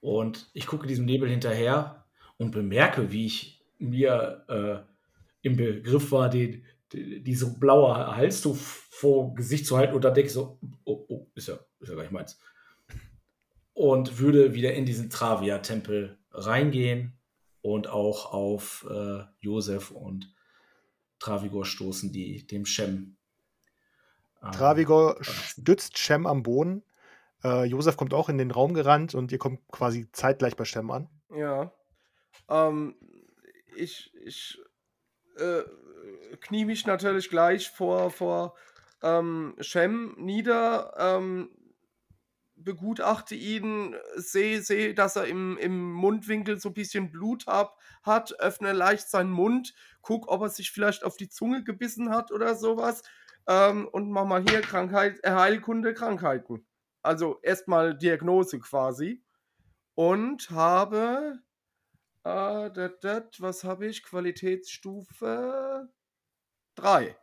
Und ich gucke diesem Nebel hinterher und bemerke, wie ich mir äh, im Begriff war, den, die, diese blaue Halstuch vor Gesicht zu halten und dann denke ich so, oh, oh, ist ja, ist ja gleich meins. Und würde wieder in diesen Travia-Tempel reingehen und auch auf äh, Josef und Travigor stoßen, die dem Shem. Ähm, Travigor stützt Shem am Boden. Äh, Josef kommt auch in den Raum gerannt und ihr kommt quasi zeitgleich bei Shem an. Ja. Ähm, ich ich äh, knie mich natürlich gleich vor, vor ähm, Shem nieder, ähm, begutachte ihn, sehe, seh, dass er im, im Mundwinkel so ein bisschen Blut hab, hat, öffne leicht seinen Mund, guck, ob er sich vielleicht auf die Zunge gebissen hat oder sowas ähm, und mach mal hier Krankheit, äh, Heilkunde Krankheiten. Also erstmal Diagnose quasi. Und habe, äh, dat, dat, was habe ich? Qualitätsstufe 3.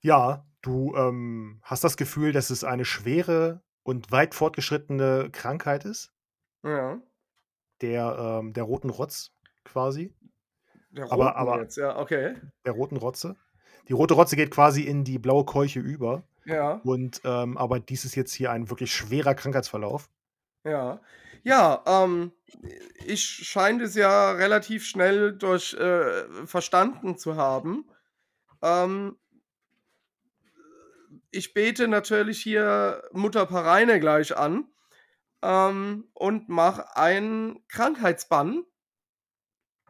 Ja, du ähm, hast das Gefühl, dass es eine schwere und weit fortgeschrittene Krankheit ist. Ja. Der, ähm, der roten Rotz quasi. Der roten Aber- aber- jetzt, ja, okay. Der roten Rotze. Die rote Rotze geht quasi in die blaue Keuche über. Ja, Und ähm, aber dies ist jetzt hier ein wirklich schwerer Krankheitsverlauf. ja. Ja, ähm, ich scheine es ja relativ schnell durch äh, verstanden zu haben. Ähm, ich bete natürlich hier Mutter Pareine gleich an ähm, und mache einen Krankheitsbann.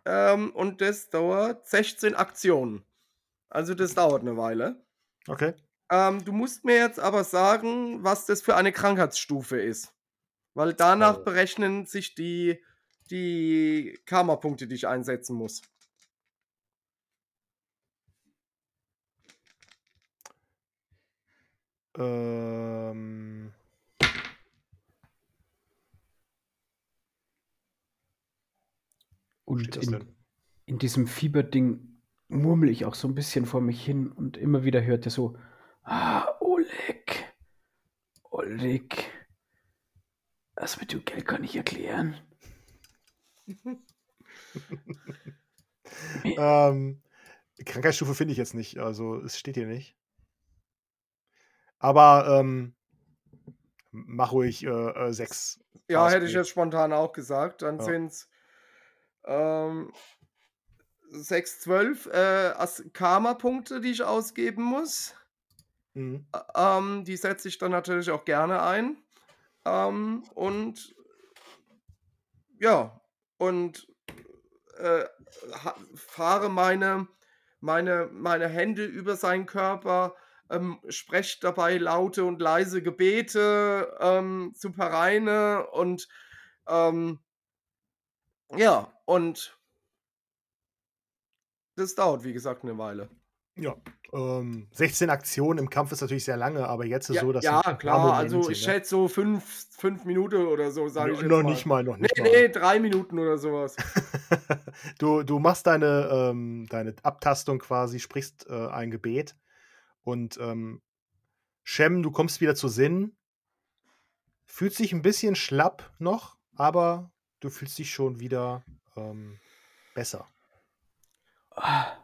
Ähm, und das dauert 16 Aktionen. Also das dauert eine Weile. Okay. Ähm, du musst mir jetzt aber sagen, was das für eine Krankheitsstufe ist. Weil danach Oh. berechnen sich die, die Karma-Punkte, die ich einsetzen muss. Ähm, Und in, in diesem Fieberding murmel ich auch so ein bisschen vor mich hin und immer wieder hört er so, ah, Oleg, Oleg, das mit dem Geld kann ich erklären. Ähm, Krankheitsstufe finde ich jetzt nicht, also es steht hier nicht. Aber ähm, mach ruhig äh, äh, sechs. Ja, hätte ich jetzt spontan auch gesagt. Dann Ja. sind es ähm, 6, 12 äh, Karma-Punkte, die ich ausgeben muss. Mhm. Ähm, die setze ich dann natürlich auch gerne ein. Ähm, und ja, und äh, fahre meine, meine, meine Hände über seinen Körper, ähm, spreche dabei laute und leise Gebete ähm, zu Pareine und ähm, ja, und das dauert, wie gesagt, eine Weile. Ja. Ähm, 16 Aktionen im Kampf ist natürlich sehr lange, aber jetzt ist Ja, so, dass ja klar, also ich ne? schätze so fünf, fünf Minuten oder so, sage ich jetzt noch mal. nicht mal, noch Nee, nicht mal. nee, drei Minuten oder sowas. du, du machst deine, ähm, deine Abtastung quasi, sprichst äh, ein Gebet und ähm, Shem, du kommst wieder zu Sinn. Fühlst dich ein bisschen schlapp noch, aber du fühlst dich schon wieder ähm, besser. Ah,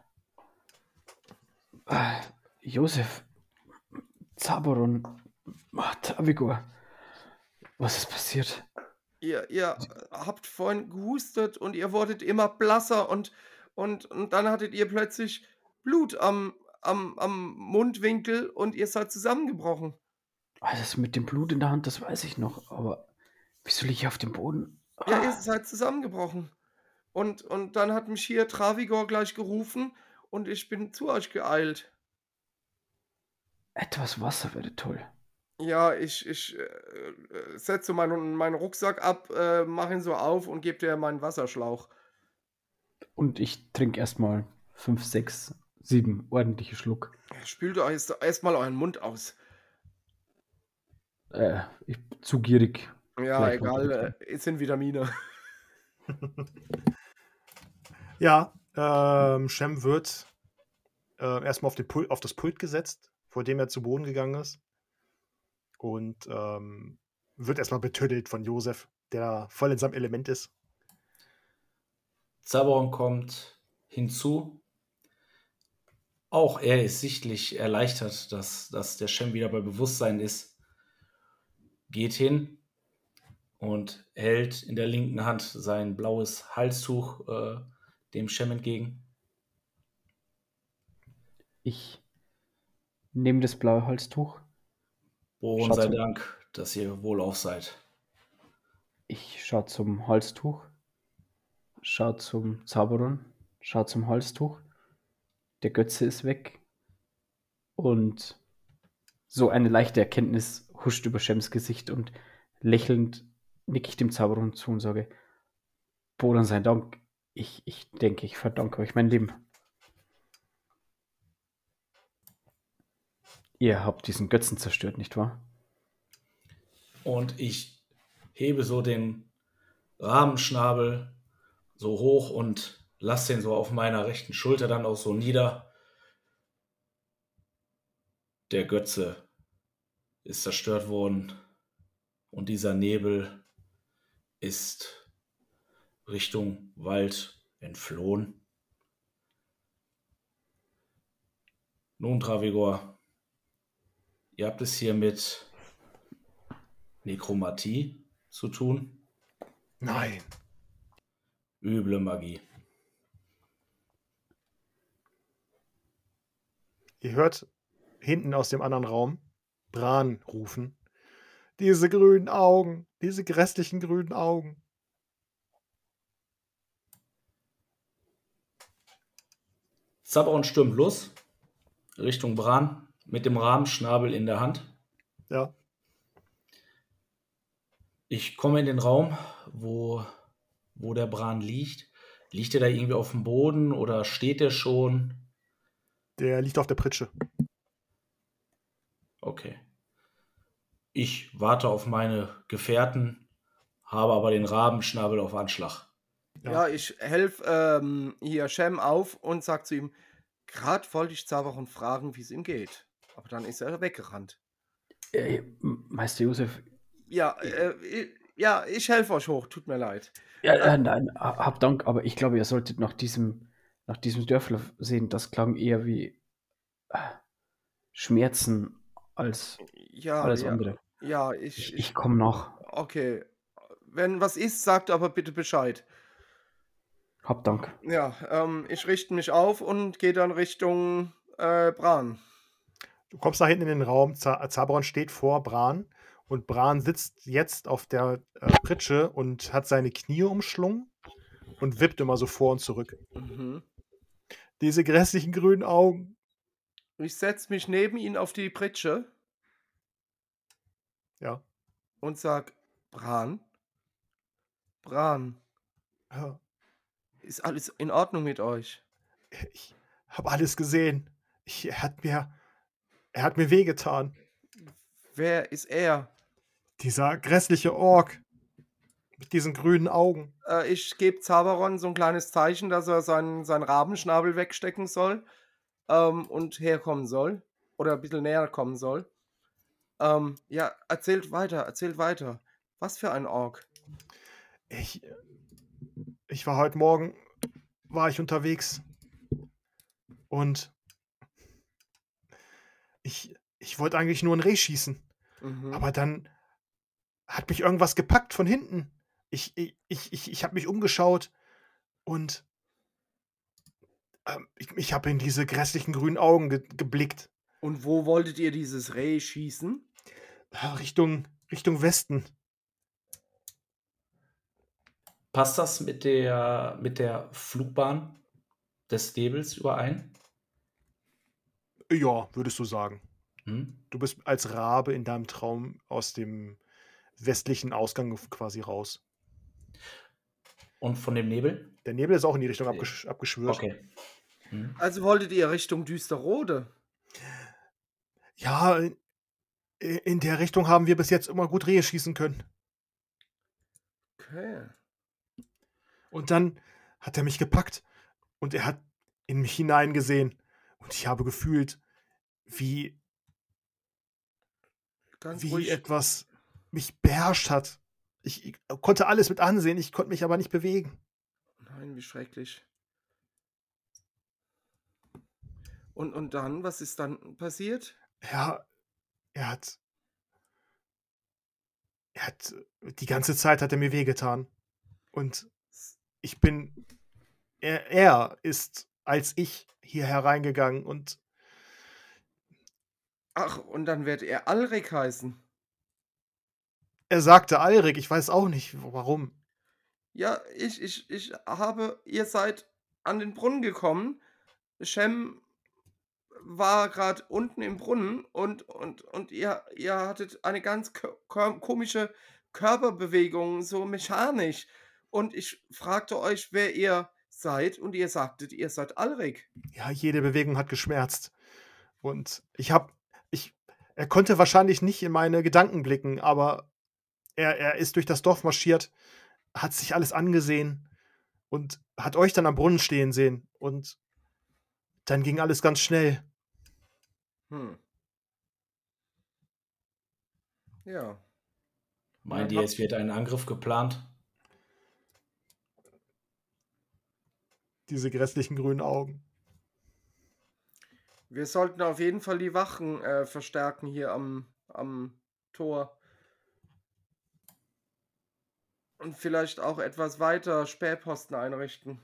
ah, Josef, Zaboron, ah, Travigor, was ist passiert? Ihr, ihr habt vorhin gehustet und ihr wurdet immer blasser und, und, und dann hattet ihr plötzlich Blut am, am, am Mundwinkel und ihr seid zusammengebrochen. Ah, das mit dem Blut in der Hand, das weiß ich noch, aber wieso liege ich auf dem Boden? Ja, ihr seid zusammengebrochen. Und, und dann hat mich hier Travigor gleich gerufen und ich bin zu euch geeilt. etwas Wasser wäre toll. Ja, ich, ich äh, äh, setze meinen, meinen Rucksack ab, äh, mache ihn so auf und gebe dir meinen Wasserschlauch. Und ich trinke erstmal fünf, sechs, sieben ordentliche Schluck. Spült euch erst- erstmal euren Mund aus. Äh, ich zu gierig. Ja, Vielleicht egal, äh, es sind Vitamine. Ja, ähm, Shem wird äh, erstmal auf, den Pul- auf das Pult gesetzt, vor dem er zu Boden gegangen ist. Und ähm, wird erstmal betüttelt von Josef, der voll in seinem Element ist. Zaberon kommt hinzu. Auch er ist sichtlich erleichtert, dass, dass der Shem wieder bei Bewusstsein ist. Geht hin und hält in der linken Hand sein blaues Halstuch äh, dem Shem entgegen. Ich nehme das blaue Halstuch. Bohren Schau sei zum- Dank, dass ihr wohlauf seid. Ich schaue zum Halstuch, schaue zum Zauberon, schaue zum Halstuch. Der Götze ist weg. Und so eine leichte Erkenntnis huscht über Shems Gesicht und lächelnd nicke ich dem Zauberon zu und sage, Bodan sei Dank, ich, ich denke, ich verdanke euch mein Leben. Ihr habt diesen Götzen zerstört, nicht wahr? Und ich hebe so den Rahmenschnabel so hoch und lasse den so auf meiner rechten Schulter dann auch so nieder. Der Götze ist zerstört worden und dieser Nebel ist Richtung Wald entflohen. Nun, Travigor, ihr habt es hier mit Nekromatie zu tun. Nein. Üble Magie. Ihr hört hinten aus dem anderen Raum Bran rufen. Diese grünen Augen, diese grässlichen grünen Augen. Zaberon stürmt los Richtung Bran mit dem Rahmenschnabel in der Hand. Ja. Ich komme in den Raum, wo, wo der Bran liegt. Liegt er da irgendwie auf dem Boden oder steht er schon? Der liegt auf der Pritsche. Okay. Ich warte auf meine Gefährten, habe aber den Rabenschnabel auf Anschlag. Ja. Ja, ich helfe ähm, hier Shem auf und sag zu ihm, gerade wollte ich Zabaron fragen, wie es ihm geht. Aber dann ist er weggerannt. Äh, Meister Josef, Ja, äh, ich- ja, ich helfe euch hoch, tut mir leid. Ja, äh, nein, ha- hab Dank, aber ich glaube, ihr solltet nach diesem, nach diesem Dörfler sehen. Das klang eher wie äh, Schmerzen als Ja, alles ja, andere. ja, Ich, ich, ich komme nach. okay. Wenn was ist, sagt aber bitte Bescheid. Hab Dank. Ja, ähm, ich richte mich auf und gehe dann Richtung äh, Bran. Du kommst da hinten in den Raum, Z Zaberon steht vor Bran und Bran sitzt jetzt auf der äh, Pritsche und hat seine Knie umschlungen und wippt immer so vor und zurück. Mhm. Diese grässlichen grünen Augen. Ich setze mich neben ihn auf die Pritsche Ja. und sag, Bran, Bran, ja. Ist alles in Ordnung mit euch? Ich habe alles gesehen. Ich, er hat mir, er hat mir wehgetan. Wer ist er? Dieser grässliche Ork mit diesen grünen Augen. Äh, ich gebe Zaberon so ein kleines Zeichen, dass er seinen, seinen Rabenschnabel wegstecken soll ähm, und herkommen soll. Oder ein bisschen näher kommen soll. Ähm, ja, erzählt weiter, erzählt weiter. Was für ein Ork? Ich, ich war heute Morgen, war ich unterwegs und ich, ich wollte eigentlich nur ein Reh schießen, Mhm. aber dann hat mich irgendwas gepackt von hinten. Ich, ich, ich, ich, habe mich umgeschaut und ähm, ich, ich habe in diese grässlichen grünen Augen ge geblickt. Und wo wolltet ihr dieses Reh schießen? Äh, Richtung, Richtung Westen. Passt das mit der, mit der Flugbahn des Nebels überein? Ja, würdest du sagen. Hm? Du bist als Rabe in deinem Traum aus dem westlichen Ausgang quasi raus. Und von dem Nebel? Der Nebel ist auch in die Richtung abgesch abgeschwört. Okay. Hm? Also wolltet ihr Richtung Düsterrode? Ja, in, in der Richtung haben wir bis jetzt immer gut Rehe schießen können. Okay. Und dann hat er mich gepackt und er hat in mich hineingesehen. Und ich habe gefühlt, wie, Ganz wie ruhig. etwas mich beherrscht hat. Ich, ich konnte alles mit ansehen, ich konnte mich aber nicht bewegen. Nein, wie schrecklich. Und, und dann, was ist dann passiert? Ja, er hat. Er hat. Die ganze Zeit hat er mir wehgetan. Und ich bin. Er, er ist als ich hier hereingegangen und. Ach, und dann wird er Alrik heißen. Er sagte Alrik, ich weiß auch nicht warum. Ja, ich, ich, ich habe, ihr seid an den Brunnen gekommen. Shem war gerade unten im Brunnen und, und, und ihr, ihr hattet eine ganz komische Körperbewegung, so mechanisch. Und ich fragte euch, wer ihr seid und ihr sagtet, ihr seid Alrik. Ja, jede Bewegung hat geschmerzt. Und ich habe, ich, er konnte wahrscheinlich nicht in meine Gedanken blicken, aber er, er ist durch das Dorf marschiert, hat sich alles angesehen und hat euch dann am Brunnen stehen sehen. Und dann ging alles ganz schnell. Hm. Ja. Meint ihr, es wird ein Angriff geplant? Diese grässlichen grünen Augen. Wir sollten auf jeden Fall die Wachen äh, verstärken hier am, am Tor. Und vielleicht auch etwas weiter Spähposten einrichten.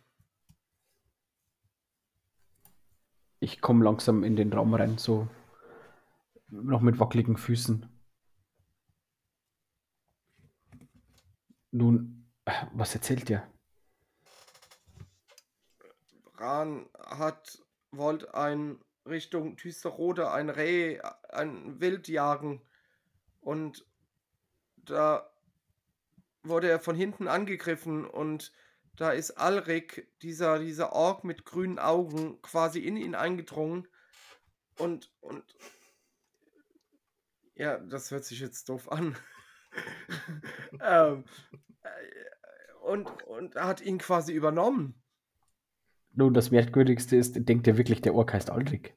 Ich komme langsam in den Raum rein, so noch mit wackeligen Füßen. Nun, äh, was erzählt ihr? Ran hat, wollte ein Richtung Tüsterode ein Reh, ein Wild jagen. Und da wurde er von hinten angegriffen und da ist Alrik, dieser, dieser Ork mit grünen Augen, quasi in ihn eingedrungen. Und, und ja, das hört sich jetzt doof an. ähm, äh, und, und hat ihn quasi übernommen. Nun, das Merkwürdigste ist, denkt ihr wirklich, der Ork heißt Aldrich?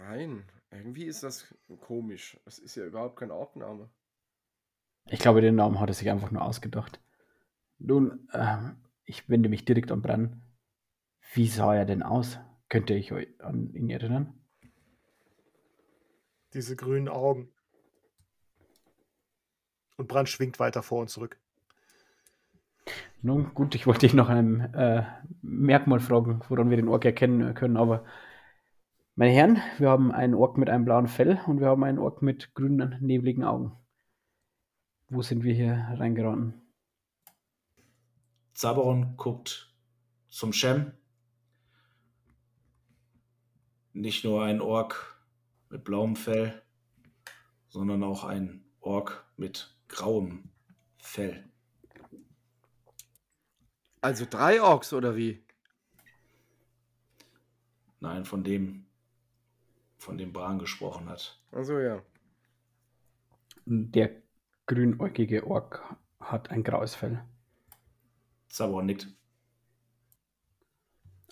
Nein, irgendwie ist das komisch. Es ist ja überhaupt kein Orkname. Ich glaube, den Namen hat er sich einfach nur ausgedacht. Nun, ähm, ich wende mich direkt an Bran. Wie sah er denn aus? Könnt ihr euch eu- an ihn erinnern? Diese grünen Augen. Und Brand schwingt weiter vor und zurück. Nun gut, ich wollte dich nach einem äh, Merkmal fragen, woran wir den Ork erkennen können, aber meine Herren, wir haben einen Ork mit einem blauen Fell und wir haben einen Ork mit grünen, nebligen Augen. Wo sind wir hier reingeraten? Zaberon guckt zum Shem. Nicht nur ein Ork mit blauem Fell, sondern auch ein Ork mit grauem Fell. Also drei Orks oder wie? Nein, von dem, von dem Bran gesprochen hat. Also ja. Der grünäugige Ork hat ein graues Fell. Zaberon nickt.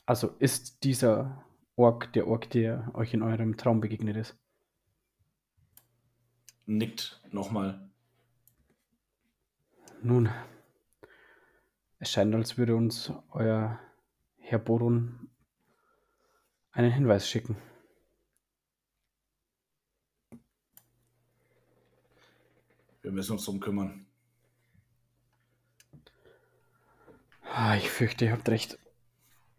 Also ist dieser Ork der Ork, der euch in eurem Traum begegnet ist? Nickt nochmal. Nun, es scheint, als würde uns euer Herr Boron einen Hinweis schicken. Wir müssen uns drum kümmern. Ah, ich fürchte, ihr habt recht.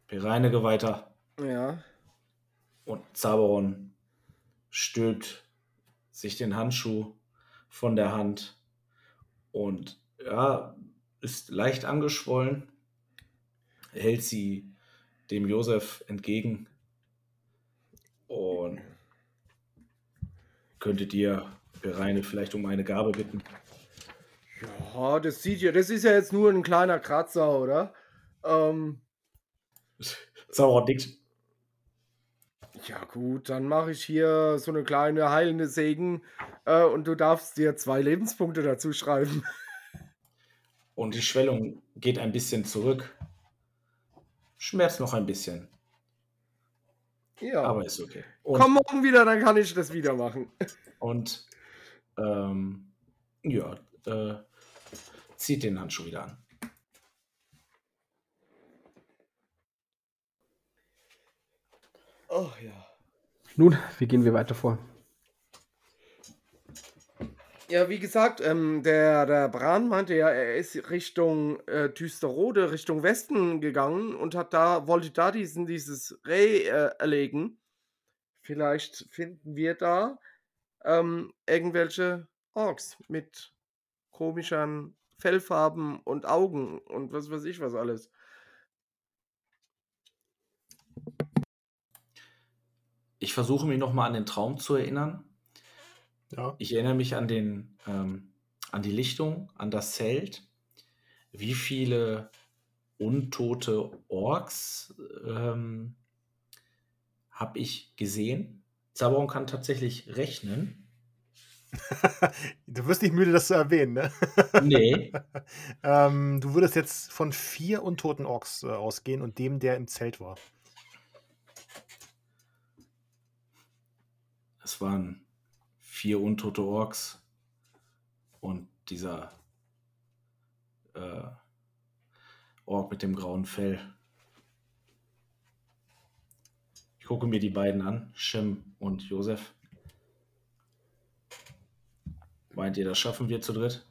Bereinige weiter. Ja. Und Zaberon stülpt sich den Handschuh von der Hand und ja, ist leicht angeschwollen, hält sie dem Josef entgegen und könntet ihr Bereine vielleicht um eine Gabe bitten. Ja, das sieht ja, das ist ja jetzt nur ein kleiner Kratzer, oder? Ähm, Zaberon nickt. ja gut, dann mache ich hier so eine kleine heilende Segen äh, und du darfst dir zwei Lebenspunkte dazu schreiben. Und die Schwellung geht ein bisschen zurück. Schmerzt noch ein bisschen, Ja. aber ist okay. Und Komm morgen wieder, dann kann ich das wieder machen. Und ähm, ja, äh, zieht den Handschuh wieder an. Oh ja. Nun, wie gehen wir weiter vor? Ja, wie gesagt, ähm, der, der Bran meinte ja, er ist Richtung äh, Düsterrode, Richtung Westen gegangen und hat da, wollte da diesen, dieses Reh äh, erlegen. Vielleicht finden wir da ähm, irgendwelche Orks mit komischen Fellfarben und Augen und was weiß ich was alles. Ich versuche mich nochmal an den Traum zu erinnern. Ja. Ich erinnere mich an den, ähm, an die Lichtung, an das Zelt. Wie viele untote Orks ähm, habe ich gesehen? Zaberon kann tatsächlich rechnen. du wirst nicht müde, das zu erwähnen, ne? Nee. ähm, du würdest jetzt von vier untoten Orks äh, ausgehen und dem, der im Zelt war. Es waren vier untote Orks und dieser äh, Ork mit dem grauen Fell. Ich gucke mir die beiden an, Shem und Josef. Meint ihr, das schaffen wir zu dritt?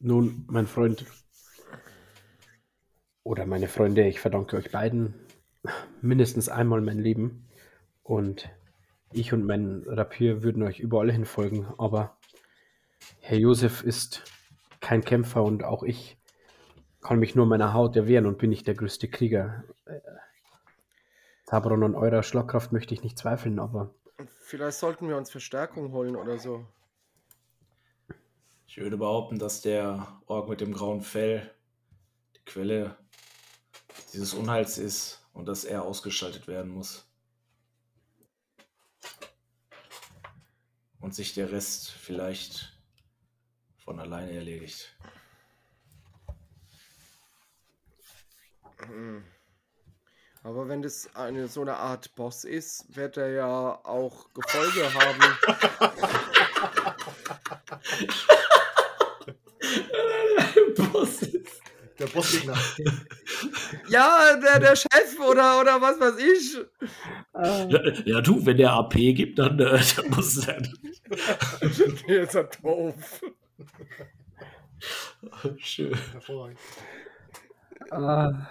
Nun, mein Freund oder meine Freunde, ich verdanke euch beiden mindestens einmal mein Leben und ich und mein Rapier würden euch überall hin folgen, aber Herr Josef ist kein Kämpfer und auch ich kann mich nur meiner Haut erwehren und bin nicht der größte Krieger. Tabron und eurer Schlagkraft möchte ich nicht zweifeln, aber Vielleicht sollten wir uns Verstärkung holen oder so. Ich würde behaupten, dass der Ork mit dem grauen Fell die Quelle dieses Unheils ist und dass er ausgeschaltet werden muss. Und sich der Rest vielleicht von alleine erledigt. Hm. Aber wenn das eine so eine Art Boss ist, wird er ja auch Gefolge haben. Boss ist. Der Bossgegner. Ja, der, der Chef oder, oder was weiß ich. Ja, ja, du, wenn der AP gibt, dann, äh, dann muss er. Der ist ja doof. Schön. Hervorragend. ah,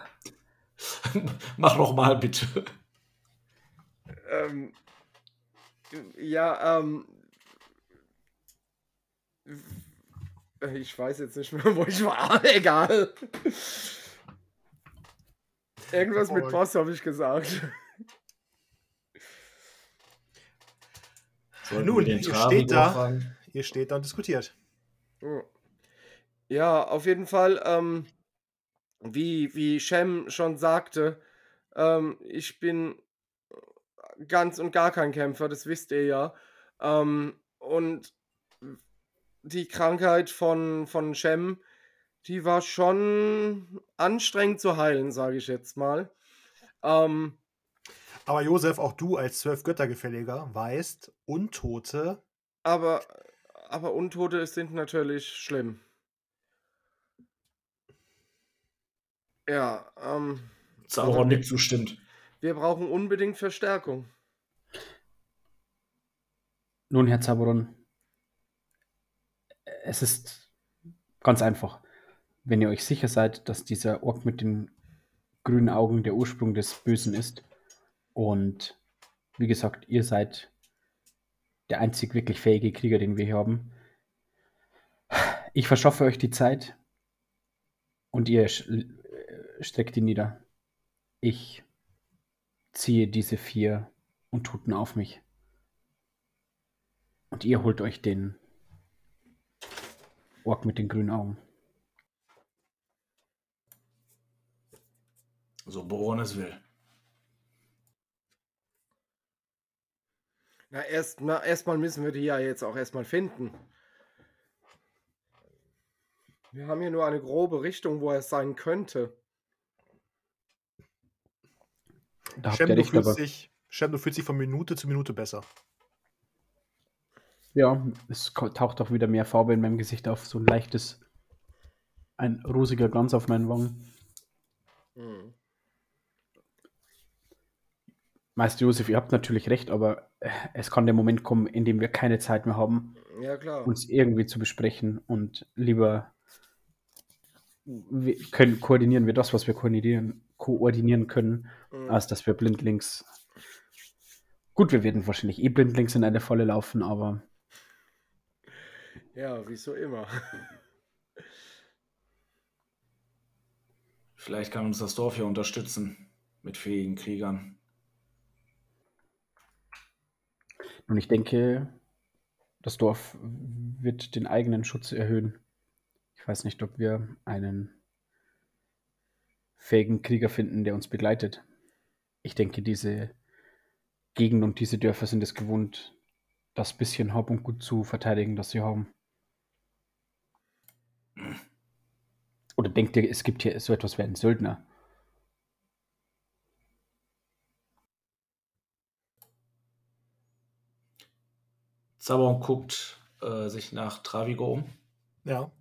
Mach noch mal bitte. Ähm, ja, ähm. Ich weiß jetzt nicht mehr, wo ich war. Egal. Irgendwas mit. Boss habe ich gesagt. Nun, ihr steht da. fragen? Ihr steht da und diskutiert. Ja, auf jeden Fall, ähm, wie, wie Shem schon sagte, ähm, ich bin ganz und gar kein Kämpfer, das wisst ihr ja. Ähm, und die Krankheit von, von Shem, die war schon anstrengend zu heilen, sage ich jetzt mal. Ähm, Aber Josef, auch du als zwölf Göttergefälliger weißt, Untote aber, aber Untote sind natürlich schlimm. Ja, ähm, Sauron nicht zustimmt. wir brauchen unbedingt Verstärkung. nun, Herr Zaboron, es ist ganz einfach. Wenn ihr euch sicher seid, dass dieser Ork mit den grünen Augen der Ursprung des Bösen ist und wie gesagt, ihr seid der einzig wirklich fähige Krieger, den wir hier haben. Ich verschaffe euch die Zeit und ihr äh, streckt ihn nieder. Ich ziehe diese vier Untoten auf mich. Und ihr holt euch den Ork mit den grünen Augen. So Boron es will. Na, erst, na, erstmal müssen wir die ja jetzt auch erstmal finden. Wir haben hier nur eine grobe Richtung, wo er sein könnte. Da Shem, du fühlst dich, Shem, du fühlst dich von Minute zu Minute besser. Ja, es taucht auch wieder mehr Farbe in meinem Gesicht auf, so ein leichtes, ein rosiger Glanz auf meinen Wangen. Mhm. Meister Josef, ihr habt natürlich recht, aber äh, es kann der Moment kommen, in dem wir keine Zeit mehr haben, Ja, klar. uns irgendwie zu besprechen und lieber wir können, koordinieren wir das, was wir koordinieren, koordinieren können, Mhm. als dass wir blindlings. Gut, wir werden wahrscheinlich eh blindlings in eine Falle laufen, aber Ja, wie so immer. Vielleicht kann uns das Dorf ja unterstützen mit fähigen Kriegern. Und ich denke, das Dorf wird den eigenen Schutz erhöhen. Ich weiß nicht, ob wir einen fähigen Krieger finden, der uns begleitet. Ich denke, diese Gegend und diese Dörfer sind es gewohnt, das bisschen Hab und Gut zu verteidigen, das sie haben. Oder denkt ihr, es gibt hier so etwas wie einen Söldner? Zaberon guckt äh, sich nach Travigo um. Ja.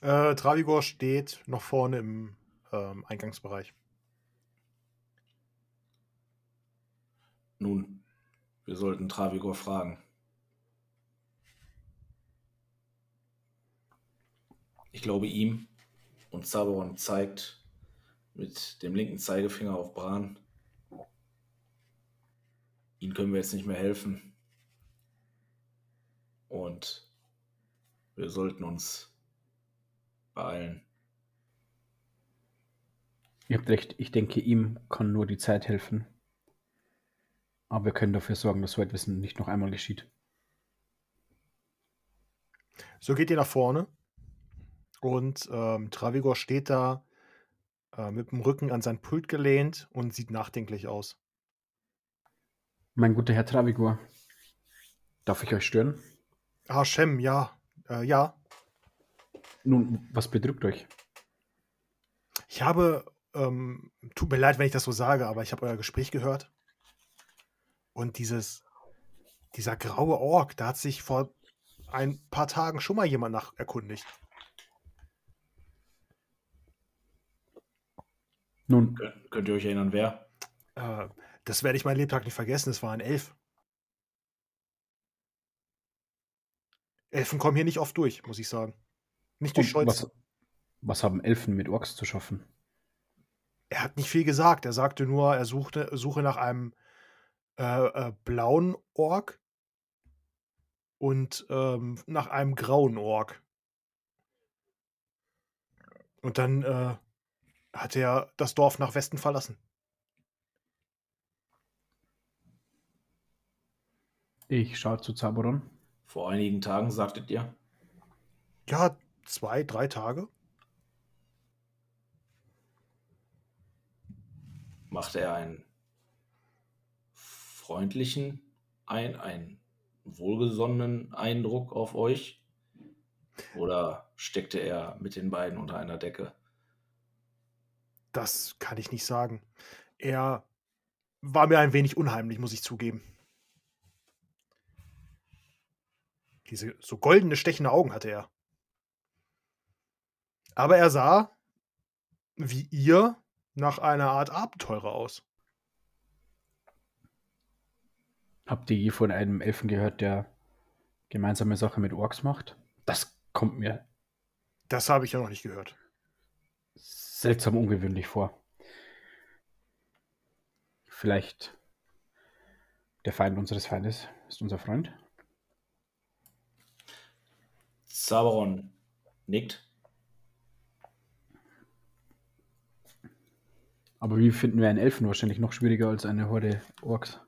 Äh, Travigor steht noch vorne im ähm, Eingangsbereich. Nun, wir sollten Travigor fragen. Ich glaube ihm und Zaberon zeigt mit dem linken Zeigefinger auf Bran. Ihnen können wir jetzt nicht mehr helfen. Und wir sollten uns beeilen. Ihr habt recht, ich denke, ihm kann nur die Zeit helfen. Aber wir können dafür sorgen, dass so etwas nicht noch einmal geschieht. So geht ihr nach vorne. Und ähm, Travigor steht da äh, mit dem Rücken an sein Pult gelehnt und sieht nachdenklich aus. Mein guter Herr Travigor, darf ich euch stören? Ah, Shem, ja. Äh, ja. Nun, was bedrückt euch? Ich habe, ähm, tut mir leid, wenn ich das so sage, aber ich habe euer Gespräch gehört. Und dieses, dieser graue Ork, da hat sich vor ein paar Tagen schon mal jemand nach erkundigt. Nun, Könnt, könnt ihr euch erinnern, wer? Äh, das werde ich meinen Lebtag nicht vergessen. Es war ein Elf. Elfen kommen hier nicht oft durch, muss ich sagen. Nicht durch Scholz. was, was haben Elfen mit Orks zu schaffen? Er hat nicht viel gesagt. Er sagte nur, er suchte, suche nach einem äh, äh, blauen Ork und ähm, nach einem grauen Ork. Und dann äh, hat er das Dorf nach Westen verlassen. Ich schaue zu Zaboron. Vor einigen Tagen sagtet ihr? Ja, zwei, drei Tage. Machte er einen freundlichen, ein, einen wohlgesonnenen Eindruck auf euch? Oder steckte er mit den beiden unter einer Decke? Das kann ich nicht sagen. Er war mir ein wenig unheimlich, muss ich zugeben. Diese so goldene, stechende Augen hatte er. Aber er sah, wie ihr, nach einer Art Abenteurer aus. Habt ihr je von einem Elfen gehört, der gemeinsame Sache mit Orks macht? Das kommt mir Das habe ich ja noch nicht gehört. seltsam ungewöhnlich vor. Vielleicht der Feind unseres Feindes ist unser Freund? Zaberon nickt. Aber wie finden wir einen Elfen? Wahrscheinlich noch schwieriger als eine Horde Orks.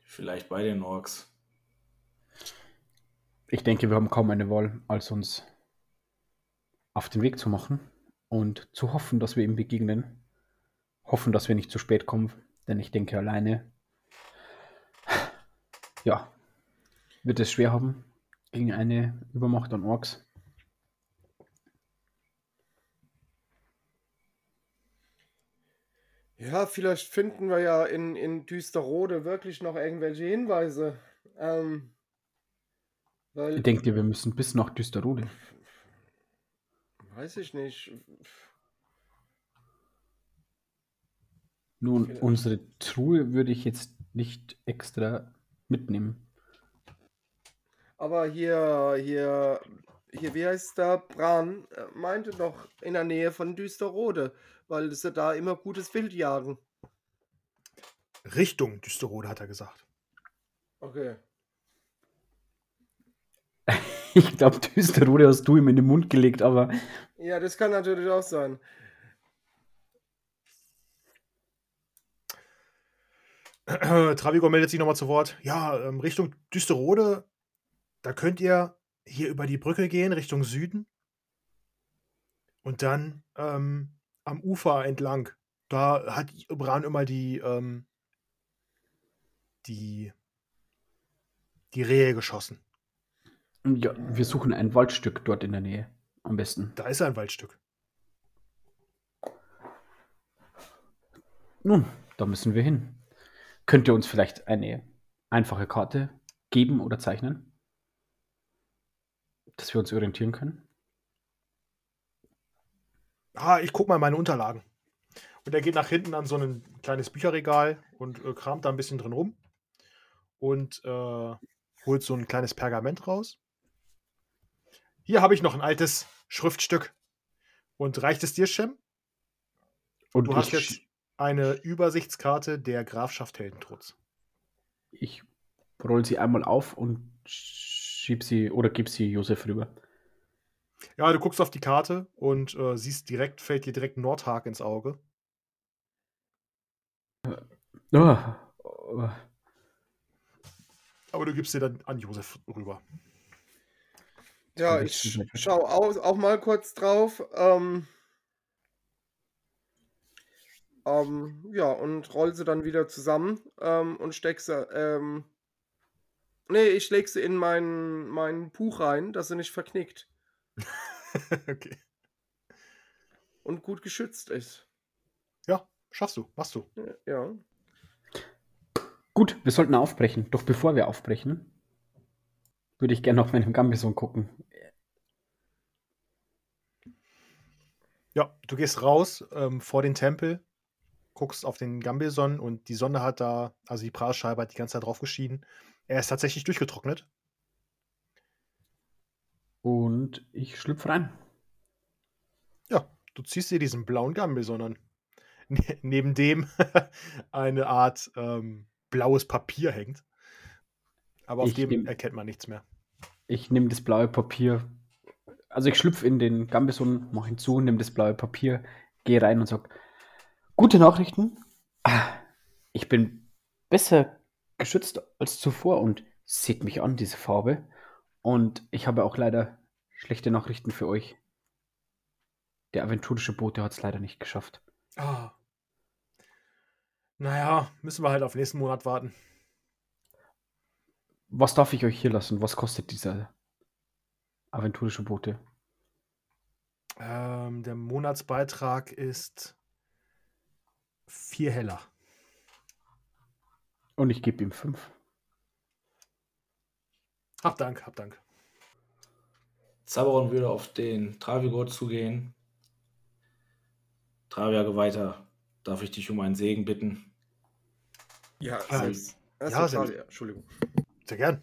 Vielleicht bei den Orks. Ich denke, wir haben kaum eine Wahl, als uns auf den Weg zu machen und zu hoffen, dass wir ihm begegnen. Hoffen, dass wir nicht zu spät kommen, denn ich denke alleine, ja, wird es schwer haben gegen eine Übermacht an Orks. Ja, vielleicht finden wir ja in, in Düsterrode wirklich noch irgendwelche Hinweise. Ähm, weil, Denkt ihr, wir müssen bis nach Düsterode? weiß ich nicht. Nun, Vielleicht. unsere Truhe würde ich jetzt nicht extra mitnehmen. Aber hier, hier, hier, wie heißt der? Bran äh, meinte doch in der Nähe von Düsterrode, weil sie da immer gutes Wild jagen. Richtung Düsterode, hat er gesagt. Okay. Ich glaube, Düsterode hast du ihm in den Mund gelegt, aber Ja, das kann natürlich auch sein. Travigo meldet sich nochmal zu Wort. Ja, ähm, Richtung Düsterode, da könnt ihr hier über die Brücke gehen, Richtung Süden. Und dann ähm, am Ufer entlang. Da hat Bran immer die, ähm, die, die Rehe geschossen. ja, wir suchen ein Waldstück dort in der Nähe. Am besten. Da ist ein Waldstück. Nun, da müssen wir hin. Könnt ihr uns vielleicht eine einfache Karte geben oder zeichnen? Dass wir uns orientieren können? Ah, ich guck mal meine Unterlagen. Und er geht nach hinten an so ein kleines Bücherregal und äh, kramt da ein bisschen drin rum. Und äh, holt so ein kleines Pergament raus. Hier habe ich noch ein altes Schriftstück. Und reicht es dir, Shem? Und Du hast jetzt eine Übersichtskarte der Grafschaft Heldentrutz. ich roll sie einmal auf und schieb sie oder gib sie Josef rüber. Ja, du guckst auf die Karte und äh, siehst direkt, fällt dir direkt Nordhag ins Auge. Ah, oh, Aber du gibst sie dann an Josef rüber. Ja, ich schaue auch, auch mal kurz drauf. Ähm, ähm, ja, und roll sie dann wieder zusammen ähm, und steck sie. Ähm, nee, ich leg sie in mein, mein Buch rein, dass sie nicht verknickt okay. und gut geschützt ist. Ja, schaffst du, machst du. Ja. Gut, wir sollten aufbrechen. Doch bevor wir aufbrechen, würde ich gerne auf meinen Gambison gucken. Ja, du gehst raus ähm, vor den Tempel, guckst auf den Gambelson und die Sonne hat da, also die Prahlscheibe hat die ganze Zeit drauf geschienen. Er ist tatsächlich durchgetrocknet. Und ich schlüpfe rein. Ja, du ziehst dir diesen blauen Gambelson an. Ne neben dem eine Art ähm, blaues Papier hängt. Aber auf Ich dem nehm- erkennt man nichts mehr. Ich nehme das blaue Papier. Also ich schlüpfe in den Gambison, mache ihn zu, nehme das blaue Papier, gehe rein und sage, gute Nachrichten. Ah, Ich bin besser geschützt als zuvor und seht mich an, diese Farbe. Und ich habe auch leider schlechte Nachrichten für euch. Der aventurische Bote hat es leider nicht geschafft. Ah. Naja, müssen wir halt auf nächsten Monat warten. Was darf ich euch hier lassen? Was kostet dieser aventurische Bote? Ähm, der Monatsbeitrag ist vier Heller. Und ich gebe ihm fünf. Hab Dank, hab Dank. Zaberon würde auf den Travigor zugehen. Travia Geweihter, darf ich dich um einen Segen bitten? Ja, selbst. ja, Ja, selbst. Entschuldigung. Sehr gern.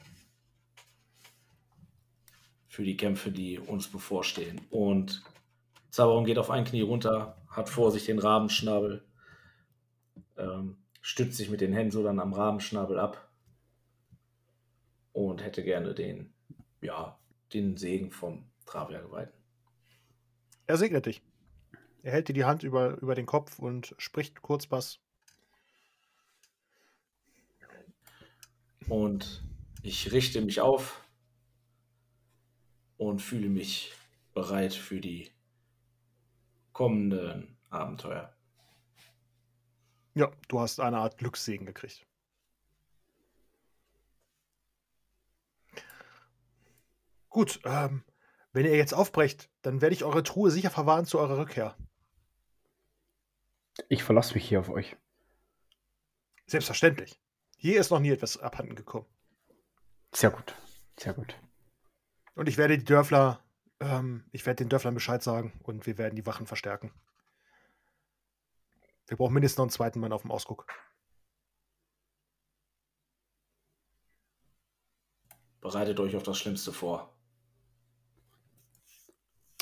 für die Kämpfe, die uns bevorstehen. Und Zaberon geht auf ein Knie runter, hat vor sich den Rabenschnabel, ähm, stützt sich mit den Händen so dann am Rabenschnabel ab und hätte gerne den, ja, den Segen vom Travia Geweihten. Er segnet dich. Er hält dir die Hand über, über den Kopf und spricht kurz was. Und ich richte mich auf und fühle mich bereit für die kommenden Abenteuer. Ja, du hast eine Art Glückssegen gekriegt. Gut, ähm, wenn ihr jetzt aufbrecht, dann werde ich eure Truhe sicher verwahren zu eurer Rückkehr. Ich verlasse mich hier auf euch. Selbstverständlich. Hier ist noch nie etwas abhanden gekommen. Sehr gut. Sehr gut. Und ich werde die Dörfler, ähm, ich werde den Dörflern Bescheid sagen und wir werden die Wachen verstärken. Wir brauchen mindestens noch einen zweiten Mann auf dem Ausguck. Bereitet euch auf das Schlimmste vor.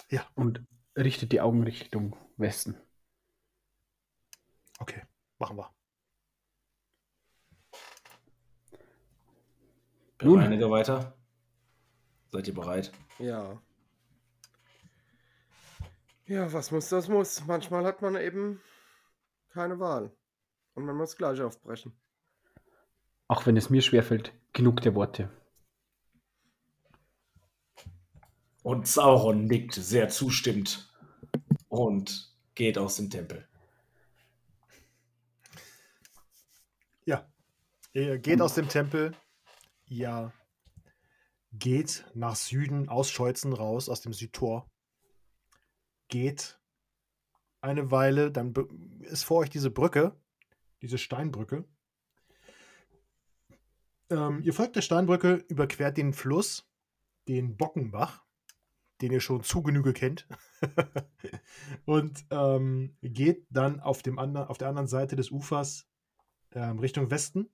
Ja. Und richtet die Augen Richtung Westen. Okay, machen wir. Nun. Bereinige weiter. Seid ihr bereit? Ja. Ja, was muss, das muss. Manchmal hat man eben keine Wahl. Und man muss gleich aufbrechen. Auch wenn es mir schwerfällt, genug der Worte. Und Sauron nickt sehr zustimmend und geht aus dem Tempel. Ja. Ihr geht aus dem Tempel. Ihr geht nach Süden aus Scheuzen raus, aus dem Südtor. Geht eine Weile, dann ist vor euch diese Brücke, diese Steinbrücke. Ähm, ihr folgt der Steinbrücke, überquert den Fluss, den Bockenbach, den ihr schon zu Genüge kennt, und ähm, geht dann auf, dem andern, auf der anderen Seite des Ufers ähm, Richtung Westen.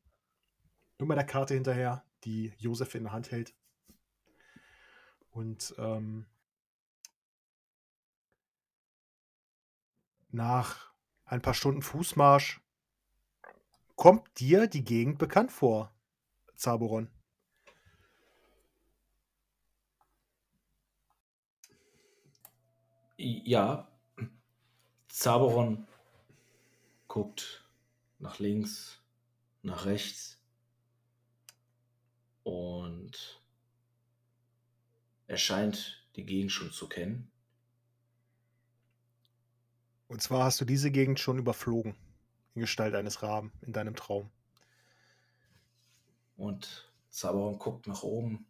Immer der Karte hinterher, die Josef in der Hand hält. Und ähm, nach ein paar Stunden Fußmarsch kommt dir die Gegend bekannt vor, Zaboron. Ja, Zaberon guckt nach links, nach rechts und er scheint die Gegend schon zu kennen. Und zwar hast du diese Gegend schon überflogen, in Gestalt eines Raben, in deinem Traum. Und Zaberon guckt nach oben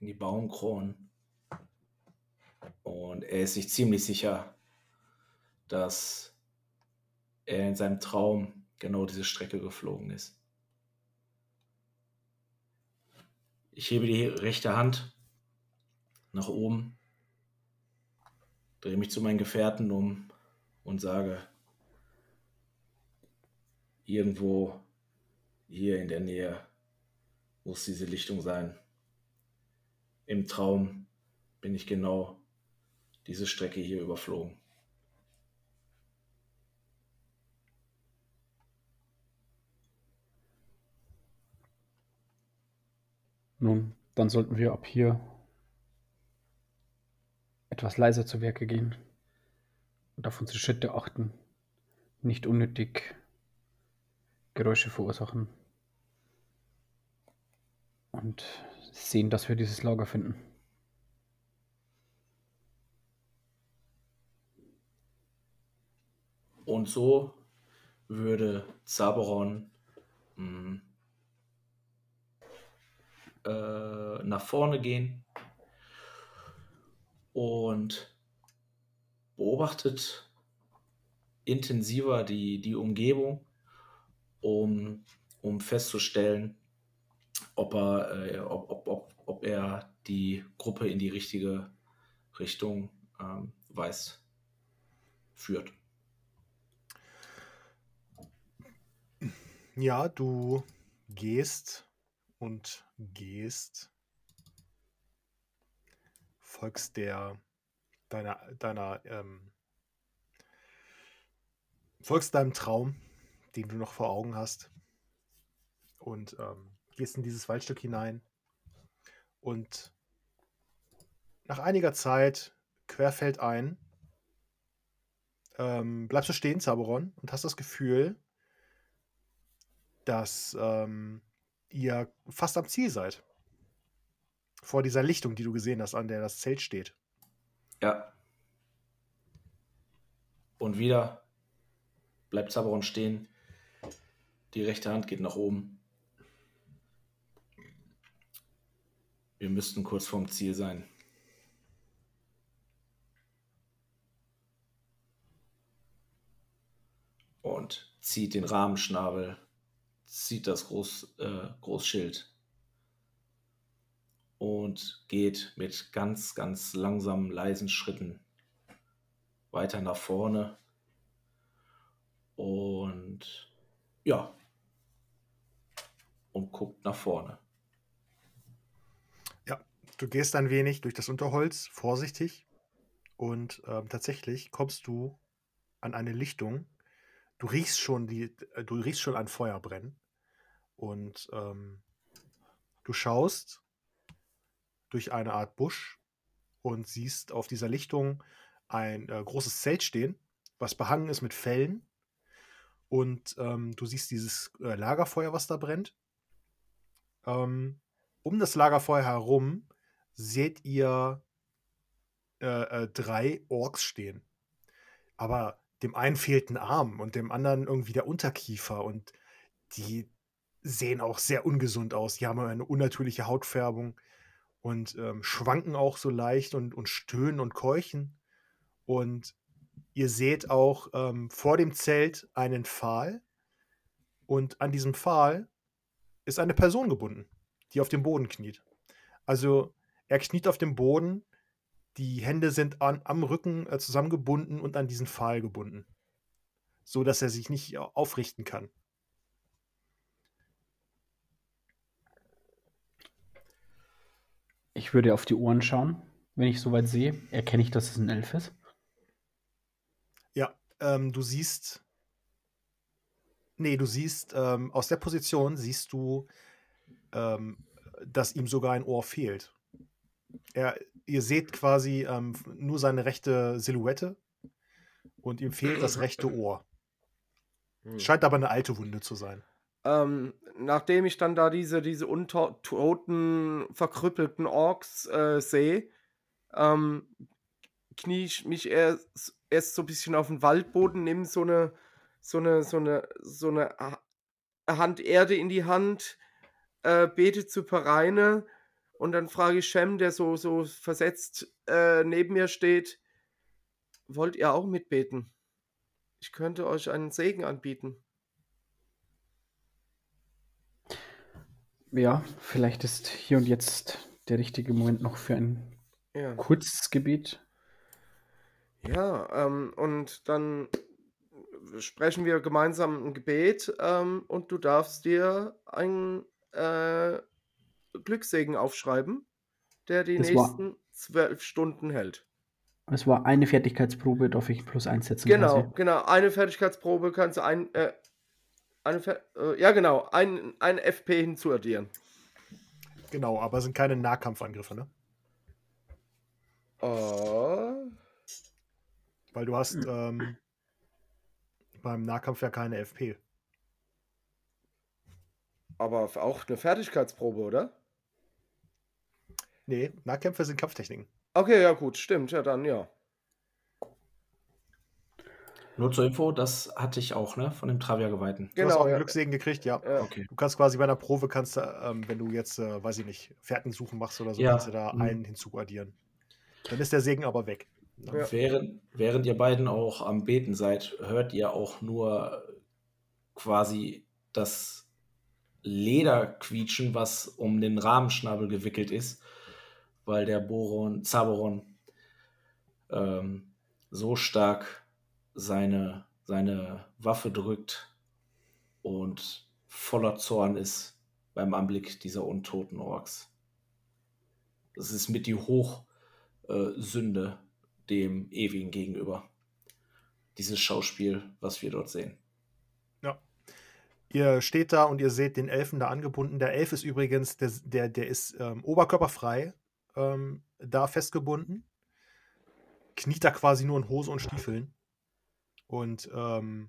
in die Baumkronen. Und er ist sich ziemlich sicher, dass er in seinem Traum genau diese Strecke geflogen ist. Ich hebe die rechte Hand nach oben, drehe mich zu meinen Gefährten um und sage, irgendwo hier in der Nähe muss diese Lichtung sein. Im Traum bin ich genau diese Strecke hier überflogen. Nun, dann sollten wir ab hier etwas leiser zu Werke gehen und auf unsere Schritte achten, nicht unnötig Geräusche verursachen und sehen, dass wir dieses Lager finden. Und so würde Zaberon mh, äh, nach vorne gehen und beobachtet intensiver die, die Umgebung, um, um festzustellen, ob er, äh, ob, ob, ob, ob er die Gruppe in die richtige Richtung ähm, weist, führt. Ja, du gehst und gehst, folgst der deiner deiner ähm, folgst deinem Traum, den du noch vor Augen hast und ähm, gehst in dieses Waldstück hinein und nach einiger Zeit querfällt ein, ähm, bleibst du stehen, Zaberon, und hast das Gefühl, dass ähm, ihr fast am Ziel seid. Vor dieser Lichtung, die du gesehen hast, an der das Zelt steht. Ja. Und wieder bleibt Zaberon stehen. Die rechte Hand geht nach oben. Wir müssten kurz vorm Ziel sein. zieht den Rahmenschnabel, zieht das Groß, äh, Großschild und geht mit ganz, ganz langsamen, leisen Schritten weiter nach vorne. Und ja, und guckt nach vorne. Ja, du gehst ein wenig durch das Unterholz, vorsichtig. Und ähm, tatsächlich kommst du an eine Lichtung. Du riechst schon die, äh, du riechst schon ein Feuer brennen. Und ähm, du schaust durch eine Art Busch und siehst auf dieser Lichtung ein äh, großes Zelt stehen, was behangen ist mit Fellen. Und ähm, du siehst dieses äh, Lagerfeuer, was da brennt. Ähm, um das Lagerfeuer herum seht ihr äh, äh, drei Orks stehen. Aber dem einen fehlt ein Arm und dem anderen irgendwie der Unterkiefer und die sehen auch sehr ungesund aus. Die haben eine unnatürliche Hautfärbung und ähm, schwanken auch so leicht und, und stöhnen und keuchen. Und ihr seht auch ähm, vor dem Zelt einen Pfahl und an diesem Pfahl ist eine Person gebunden, die auf dem Boden kniet. Also er kniet auf dem Boden, die Hände sind an, am Rücken äh, zusammengebunden und an diesen Pfahl gebunden, so dass er sich nicht aufrichten kann. Ich würde auf die Ohren schauen, wenn ich soweit sehe. Erkenne ich, dass es ein Elf ist? Ja, ähm, du siehst Nee, du siehst, ähm, aus der Position siehst du, ähm, dass ihm sogar ein Ohr fehlt. Er, ihr seht quasi ähm, nur seine rechte Silhouette und ihm fehlt das rechte Ohr. Hm. Scheint aber eine alte Wunde zu sein. Ähm, nachdem ich dann da diese, diese untoten, verkrüppelten Orks äh, sehe, ähm, knie ich mich erst, erst so ein bisschen auf den Waldboden, nehme so eine so eine, so eine, so eine Hand Erde in die Hand, äh, bete zu Pereine und dann frage ich Shem, der so, so versetzt äh, neben mir steht, wollt ihr auch mitbeten? Ich könnte euch einen Segen anbieten. Ja, vielleicht ist hier und jetzt der richtige Moment noch für ein Ja, kurzes Gebet. ja ähm, und dann sprechen wir gemeinsam ein Gebet ähm, und du darfst dir einen äh, Glückssegen aufschreiben, der die Das nächsten zwölf Stunden hält. Es war eine Fertigkeitsprobe, darf ich plus eins setzen. Genau, quasi. genau. Eine Fertigkeitsprobe kannst du ein, äh, eine äh, ja genau, ein, ein FP hinzuaddieren. Genau, aber es sind keine Nahkampfangriffe, ne? Oh, Weil du hast ähm, beim Nahkampf ja keine FP. aber auch eine Fertigkeitsprobe, oder? Nee, Nahkämpfe sind Kampftechniken. Okay, ja gut, stimmt, ja dann ja. Nur zur Info, das hatte ich auch, ne? Von dem Travia-Geweihten. Du hast auch Genau, einen ja. Glückssegen gekriegt, ja. ja. Okay. Du kannst quasi bei einer Probe, kannst du, ähm, wenn du jetzt, äh, weiß ich nicht, Fährtensuchen machst oder so, Ja. kannst du da Mhm. einen hinzuaddieren. Dann ist der Segen aber weg. Ja. Während, während ihr beiden auch am Beten seid, hört ihr auch nur quasi das Leder quietschen, was um den Rahmenschnabel gewickelt ist, weil der Boron, Zaboron ähm, so stark seine, seine Waffe drückt und voller Zorn ist beim Anblick dieser untoten Orks. Das ist mit die Hochsünde dem Ewigen gegenüber. Dieses Schauspiel, was wir dort sehen. Ihr steht da und ihr seht den Elfen da angebunden. Der Elf ist übrigens, der, der, der ist ähm, oberkörperfrei ähm, da festgebunden. Kniet da quasi nur in Hose und Stiefeln. Und ähm,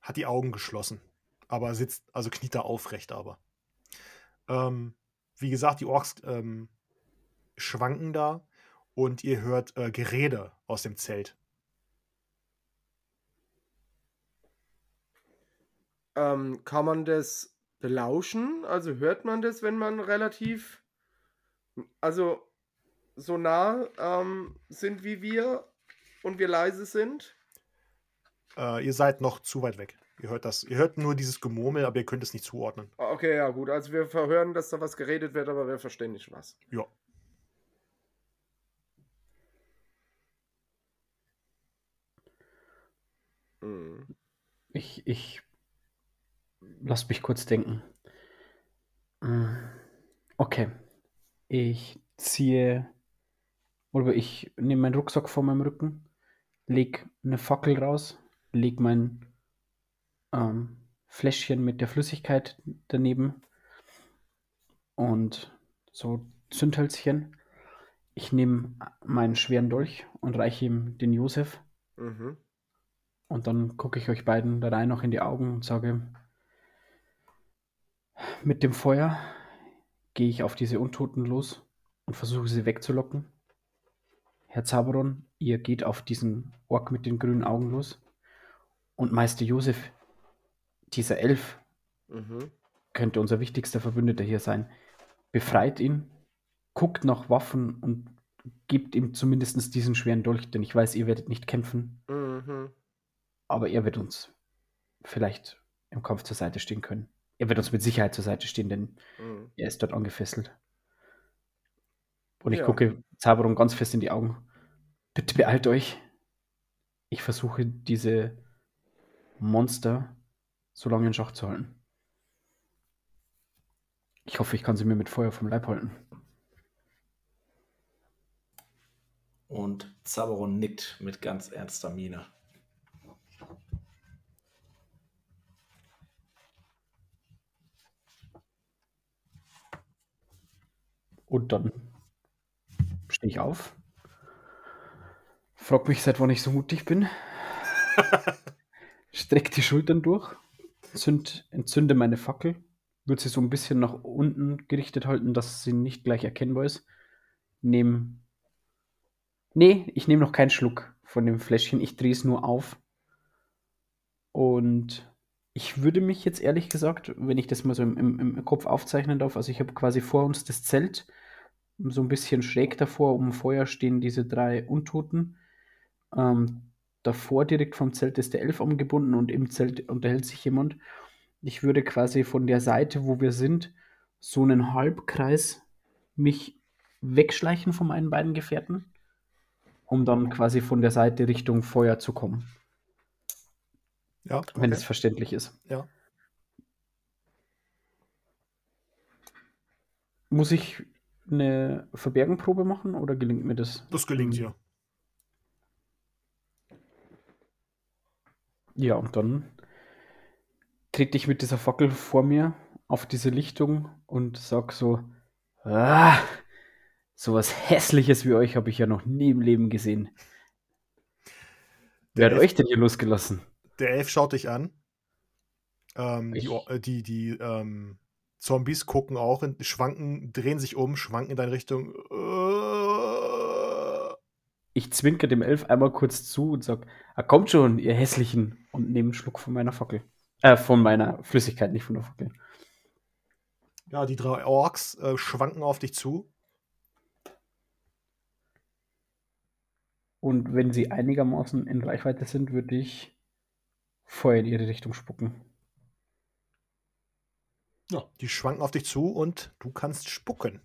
hat die Augen geschlossen. Aber sitzt, also kniet da aufrecht aber. Ähm, wie gesagt, die Orks ähm, schwanken da und ihr hört äh, Gerede aus dem Zelt. Ähm, kann man das belauschen? Also hört man das, wenn man relativ, also so nah ähm, sind wie wir und wir leise sind? Äh, ihr seid noch zu weit weg. Ihr hört das. Ihr hört nur dieses Gemurmel, aber ihr könnt es nicht zuordnen. Ah, Okay, ja, gut. Also wir verhören, dass da was geredet wird, aber wir verstehen nicht was. Ja. Mhm. Ich, ich lass mich kurz denken. Mm, Okay. Ich ziehe oder ich nehme meinen Rucksack vor meinem Rücken, leg eine Fackel raus, leg mein ähm, Fläschchen mit der Flüssigkeit daneben und so Zündhölzchen. Ich nehme meinen schweren Dolch und reiche ihm den Josef. Mhm. Und dann gucke ich euch beiden da rein noch in die Augen und sage, mit dem Feuer gehe ich auf diese Untoten los und versuche sie wegzulocken. Herr Zaberon, ihr geht auf diesen Ork mit den grünen Augen los. Und Meister Josef, dieser Elf, Mhm. könnte unser wichtigster Verbündeter hier sein. Befreit ihn, guckt nach Waffen und gebt ihm zumindest diesen schweren Dolch, denn ich weiß, ihr werdet nicht kämpfen, Mhm. aber er wird uns vielleicht im Kampf zur Seite stehen können. Er wird uns mit Sicherheit zur Seite stehen, denn Mhm. er ist dort angefesselt. Und ich Ja. gucke Zaberon ganz fest in die Augen. Bitte beeilt euch. Ich versuche, diese Monster so lange in Schach zu halten. Ich hoffe, ich kann sie mir mit Feuer vom Leib halten. Und Zaberon nickt mit ganz ernster Miene. Und dann stehe ich auf, frag mich, seit wann ich so mutig bin, streck die Schultern durch, zünd, entzünde meine Fackel, würde sie so ein bisschen nach unten gerichtet halten, dass sie nicht gleich erkennbar ist. Nehm. Nee, ich nehme noch keinen Schluck von dem Fläschchen, ich drehe es nur auf. Und ich würde mich jetzt ehrlich gesagt, wenn ich das mal so im, im, im Kopf aufzeichnen darf, also ich habe quasi vor uns das Zelt, so ein bisschen schräg davor, um Feuer stehen diese drei Untoten. Ähm, davor direkt vom Zelt ist der Elf umgebunden und im Zelt unterhält sich jemand. Ich würde quasi von der Seite, wo wir sind, so einen Halbkreis mich wegschleichen von meinen beiden Gefährten, um dann quasi von der Seite Richtung Feuer zu kommen, Ja, wenn okay. es verständlich ist. Ja. Muss ich eine Verbergenprobe machen oder gelingt mir das? Das gelingt dir. Ja, und dann trete ich mit dieser Fackel vor mir auf diese Lichtung und sag so, ah, sowas Hässliches wie euch habe ich ja noch nie im Leben gesehen. Wer hat euch denn hier losgelassen? Der Elf schaut dich an. Ähm, die, Ich- äh, die, die ähm, Zombies gucken auch, in, schwanken, drehen sich um, schwanken in deine Richtung. Ich zwinker dem Elf einmal kurz zu und sag, ah, kommt schon, ihr Hässlichen, und nehme einen Schluck von meiner Fackel. Äh, von meiner Flüssigkeit, nicht von der Fackel. ja, die drei Orks äh, schwanken auf dich zu. Und wenn sie einigermaßen in Reichweite sind, würde ich Feuer in ihre Richtung spucken. Ja. Die schwanken auf dich zu und du kannst spucken.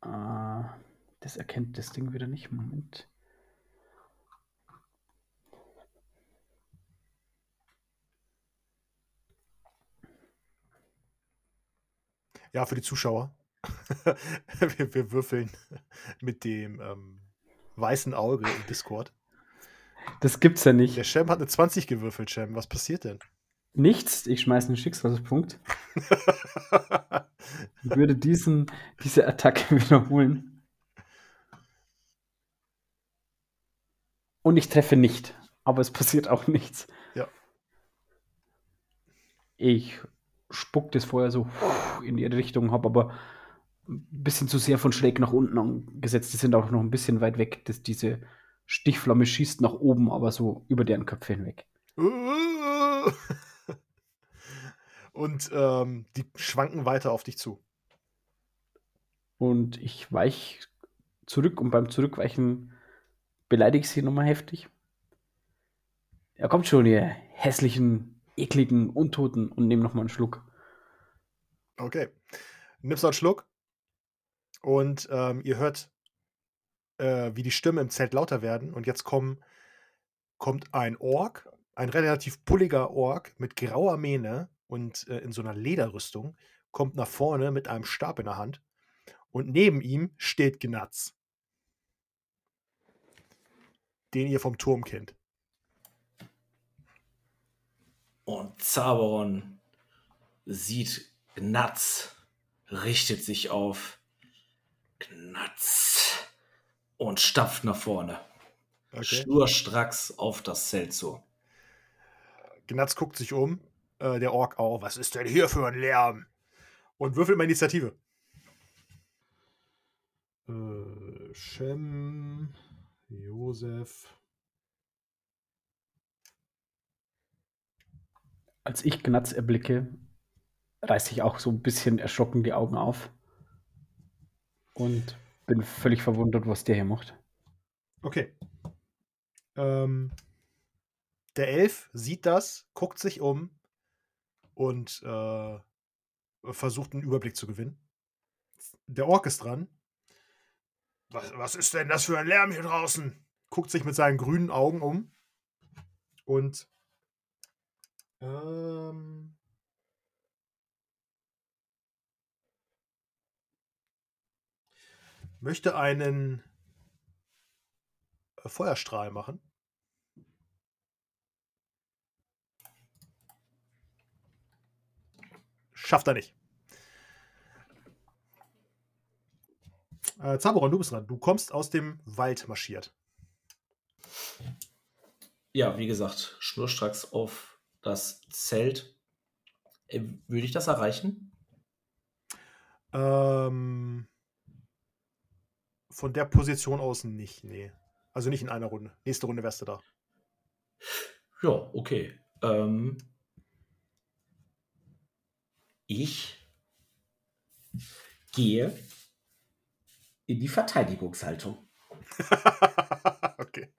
Ah, das erkennt das Ding wieder nicht. Moment. Ja, für die Zuschauer. wir, wir würfeln mit dem ähm, weißen Auge im Discord. Das gibt's ja Der nicht. Shem hat eine 20 gewürfelt, Shem. Was passiert denn? Nichts. Ich schmeiße einen Schicksalspunkt. und würde diesen, diese Attacke wiederholen. Und ich treffe nicht. Aber es passiert auch nichts. Ja. Ich spuck das Feuer so in ihre Richtung, habe aber ein bisschen zu sehr von schräg nach unten angesetzt. Die sind auch noch ein bisschen weit weg. dass diese Stichflamme schießt nach oben, aber so über deren Köpfe hinweg. Und ähm, die schwanken weiter auf dich zu. Und ich weich zurück und beim Zurückweichen beleidige ich sie nochmal heftig. Ja, kommt schon, ihr hässlichen, ekligen Untoten und nehme nochmal einen Schluck. Okay. Nimmst du einen Schluck und ähm, ihr hört, äh, wie die Stimmen im Zelt lauter werden und jetzt kommen, kommt ein Ork, ein relativ pulliger Ork mit grauer Mähne und äh, in so einer Lederrüstung, kommt nach vorne mit einem Stab in der Hand und neben ihm steht Gnatz, den ihr vom Turm kennt. Und Zaberon sieht Gnatz, richtet sich auf. Gnatz. Und stapft nach vorne. Okay. Schnurstracks auf das Zelt zu. Gnatz guckt sich um, äh, der Ork auch. Was ist denn hier für ein Lärm? Und würfelt mal Initiative. Äh, Shem, Josef. Als ich Gnatz erblicke, reiße ich auch so ein bisschen erschrocken die Augen auf und bin völlig verwundert, was der hier macht. Okay. Ähm, der Elf sieht das, guckt sich um und äh, versucht einen Überblick zu gewinnen. Der Ork ist dran. Was, was ist denn das für ein Lärm hier draußen? Guckt sich mit seinen grünen Augen um und ähm, möchte einen äh, Feuerstrahl machen. Schafft er nicht. Äh, Zaberon, du bist dran. Du kommst aus dem Wald marschiert. Ja, wie gesagt, schnurstracks auf das Zelt. Äh, Würde ich das erreichen? Ähm, von der Position aus nicht, nee. Also nicht in einer Runde. Nächste Runde wärst du da. Ja, okay. Ähm, ich gehe in die Verteidigungshaltung. okay.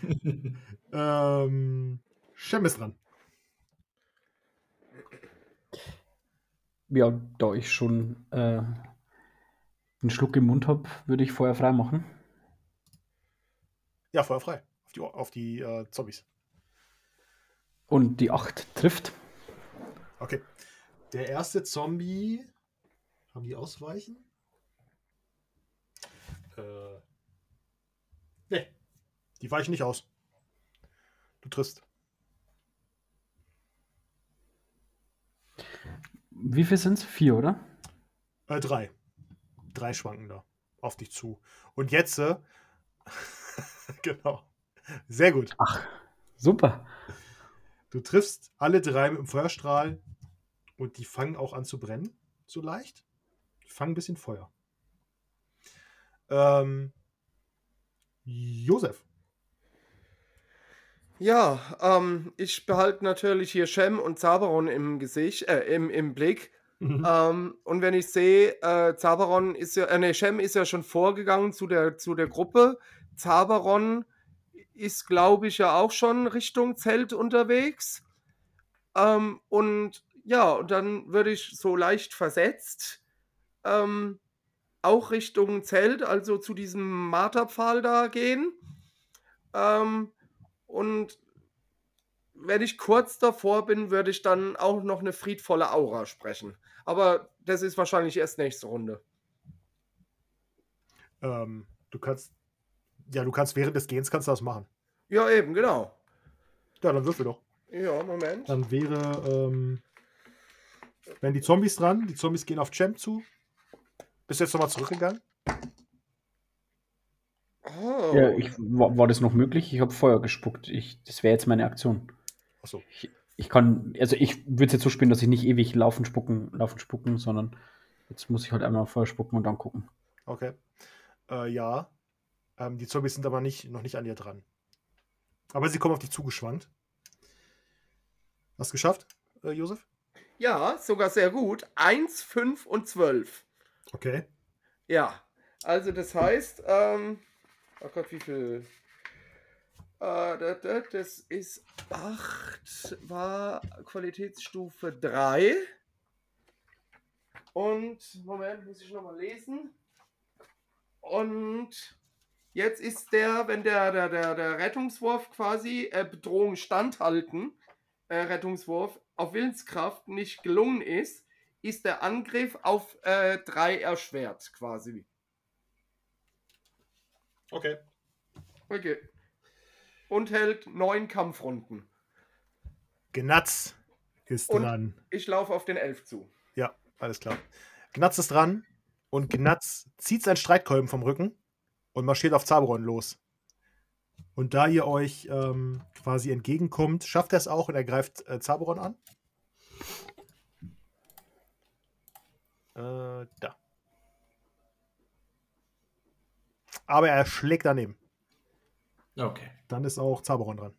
ähm, Shem ist dran. Ja, da ich schon äh, einen Schluck im Mund habe, würde ich Feuer frei machen. Ja, Feuer frei. Auf die, auf die äh, Zombies. Und die 8 trifft. Okay. Der erste Zombie. Haben die ausweichen? Äh. Nee. Die weichen nicht aus. Du triffst. Wie viel sind es? Vier, oder? Äh, drei. Drei schwanken da. Auf dich zu. Und jetzt. Äh, genau. Sehr gut. Ach, super. Du triffst alle drei mit dem Feuerstrahl und die fangen auch an zu brennen. So leicht. Die fangen ein bisschen Feuer. Ähm, Josef. Ja, ähm, ich behalte natürlich hier Shem und Zaberon im Gesicht, äh, im, im Blick. Ähm, und wenn ich sehe, äh, Zaberon ist ja, äh, nee, Shem ist ja schon vorgegangen zu der, zu der Gruppe. Zaberon ist, glaube ich, ja auch schon Richtung Zelt unterwegs. Ähm, und ja, und dann würde ich so leicht versetzt ähm, auch Richtung Zelt, also zu diesem Marterpfahl da gehen. Ähm, und wenn ich kurz davor bin, würde ich dann auch noch eine friedvolle Aura sprechen. Aber das ist wahrscheinlich erst nächste Runde. Ähm, du kannst. Ja, du kannst während des Gehens kannst du das machen. Ja, eben, genau. Ja, dann würfel doch. Ja, Moment. Dann wäre, ähm, wenn die Zombies dran, die Zombies gehen auf Champ zu. Bist du jetzt nochmal zurückgegangen? Oh. Ja, ich, war, war das noch möglich? Ich habe Feuer gespuckt. Ich, das wäre jetzt meine Aktion. Achso. Ich, ich kann, also ich würde es jetzt so spielen, dass ich nicht ewig laufen, spucken, laufen, spucken, sondern jetzt muss ich halt einmal Feuer spucken und dann gucken. Okay. Äh, ja. Ähm, die Zombies sind aber nicht, noch nicht an dir dran. Aber sie kommen auf dich zugeschwankt. Hast du geschafft, äh, Josef? Ja, sogar sehr gut. 1, 5 und 12. Okay. Ja. Also das heißt, ähm, oh Gott, wie viel? Äh, das, ist 8, war Qualitätsstufe 3. Und, Moment, muss ich nochmal lesen. Und jetzt ist der, wenn der, der, der, der Rettungswurf quasi äh, Bedrohung standhalten, äh, Rettungswurf auf Willenskraft nicht gelungen ist, ist der Angriff auf 3 äh, erschwert quasi. Okay. Okay. Und hält neun Kampfrunden. Gnatz ist Und dran. Ich laufe auf den Elf zu. Ja, alles klar. Gnatz ist dran und Gnatz zieht sein Streitkolben vom Rücken und marschiert auf Zaberon los. Und da ihr euch ähm, quasi entgegenkommt, schafft er es auch und er greift äh, Zaberon an. Äh, da. Aber er schlägt daneben. Okay. Dann ist auch Zaberon dran.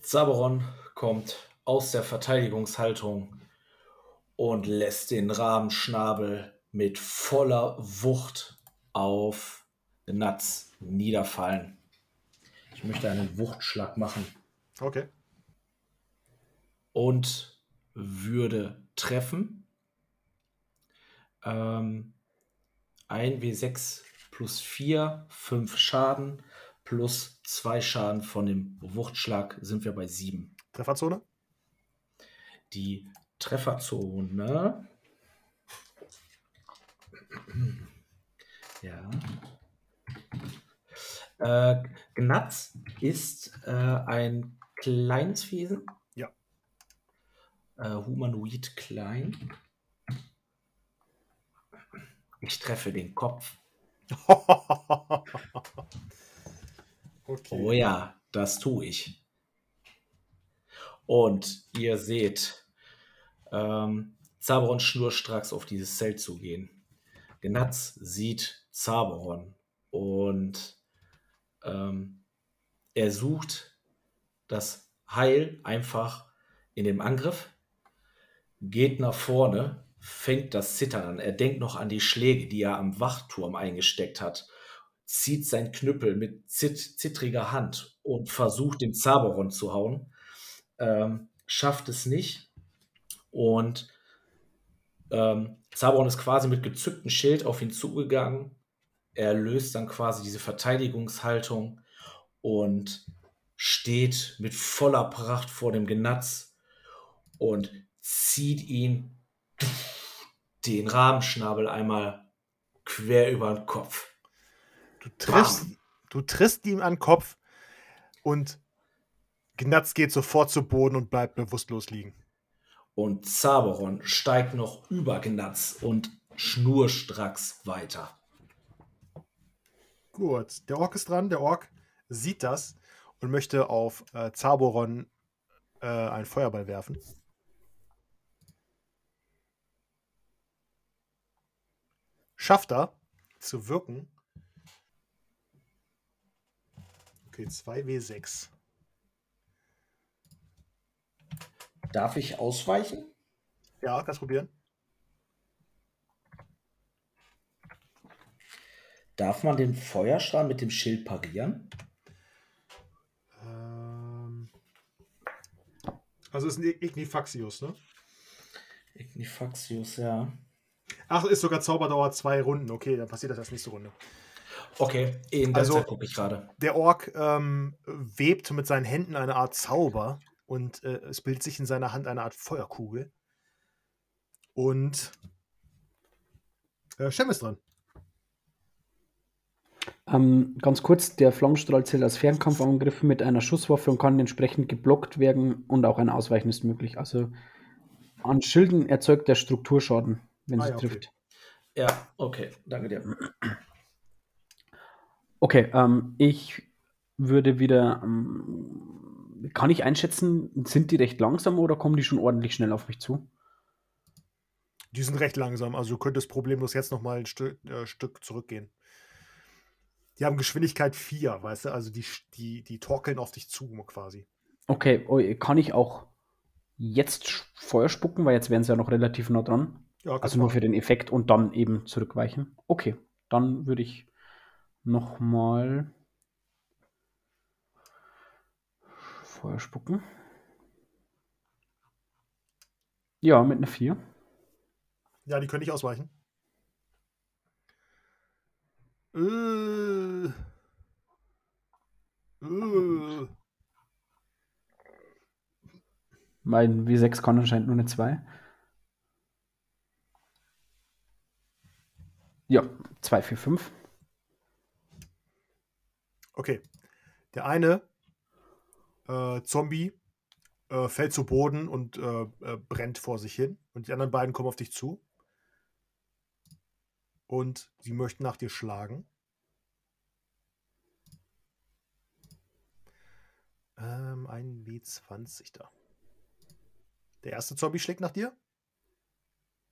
Zaberon kommt aus der Verteidigungshaltung und lässt den Rahmenschnabel mit voller Wucht auf Gnatz niederfallen. Ich möchte einen Wuchtschlag machen Okay. und würde treffen. Ähm, 1W6 plus 4, 5 Schaden plus 2 Schaden von dem Wuchtschlag sind wir bei 7. Trefferzone? Die Trefferzone. Ja. Äh, Gnatz ist äh, ein kleines Wesen. Ja. Äh, humanoid klein. Ich treffe den Kopf. okay. Oh ja, das tue ich. Und ihr seht ähm, Zaberon schnurstracks auf dieses Zelt zugehen. Gnatz sieht Zaberon und ähm, er sucht das Heil einfach in dem Angriff, geht nach vorne, fängt das Zittern an. Er denkt noch an die Schläge, die er am Wachturm eingesteckt hat, zieht sein Knüppel mit zit zittriger Hand und versucht den Zaberon zu hauen. Ähm, schafft es nicht. Und ähm, Zaberon ist quasi mit gezücktem Schild auf ihn zugegangen. Er löst dann quasi diese Verteidigungshaltung und steht mit voller Pracht vor dem Genatz und zieht ihn den Rahmenschnabel einmal quer über den Kopf. Du triffst, du triffst ihm an den Kopf und Gnatz geht sofort zu Boden und bleibt bewusstlos liegen. Und Zaberon steigt noch über Gnatz und schnurstracks weiter. Gut, der Ork ist dran. Der Ork sieht das und möchte auf äh, Zaboron äh, einen Feuerball werfen. Schafft er zu wirken. Okay, 2W6. Darf ich ausweichen? Ja, kannst probieren. Darf man den Feuerstrahl mit dem Schild parieren? Ähm, also ist ein Ignifaxius, ne? Ignifaxius, ja. Ach, ist sogar Zauberdauer zwei Runden. Okay, dann passiert das erst nächste Runde. Okay, in der Also- Zeit gucke ich gerade. Der Ork ähm, webt mit seinen Händen eine Art Zauber und äh, es bildet sich in seiner Hand eine Art Feuerkugel. Und äh, Shem ist dran. Ähm, ganz kurz, der Flammenstrahl zählt als Fernkampfangriff mit einer Schusswaffe und kann entsprechend geblockt werden und auch ein Ausweichen ist möglich. Also an Schilden erzeugt der Strukturschaden, wenn Ah sie ja, okay. trifft. Ja, okay, danke dir. Okay, ähm, ich würde wieder. Ähm, kann ich einschätzen, sind die recht langsam oder kommen die schon ordentlich schnell auf mich zu? Die sind recht langsam, also du könntest problemlos jetzt noch mal ein Stück, äh, Stück zurückgehen. Die haben Geschwindigkeit 4, weißt du, also die, die, die torkeln auf dich zu quasi. Okay, kann ich auch jetzt Feuer spucken, weil jetzt wären sie ja noch relativ nah dran. Ja, Also nur machen. für den Effekt und dann eben zurückweichen. Okay, dann würde ich nochmal Feuer spucken. Ja, mit einer 4. Ja, die können nicht ausweichen. Äh. Äh. Mein W6 kann anscheinend nur eine 2. Ja, 2, 4, 5. Okay. Der eine äh, Zombie äh, fällt zu Boden und äh, äh, brennt vor sich hin. Und die anderen beiden kommen auf dich zu. Und sie möchten nach dir schlagen. Ähm, ein W20 da. Der erste Zombie schlägt nach dir.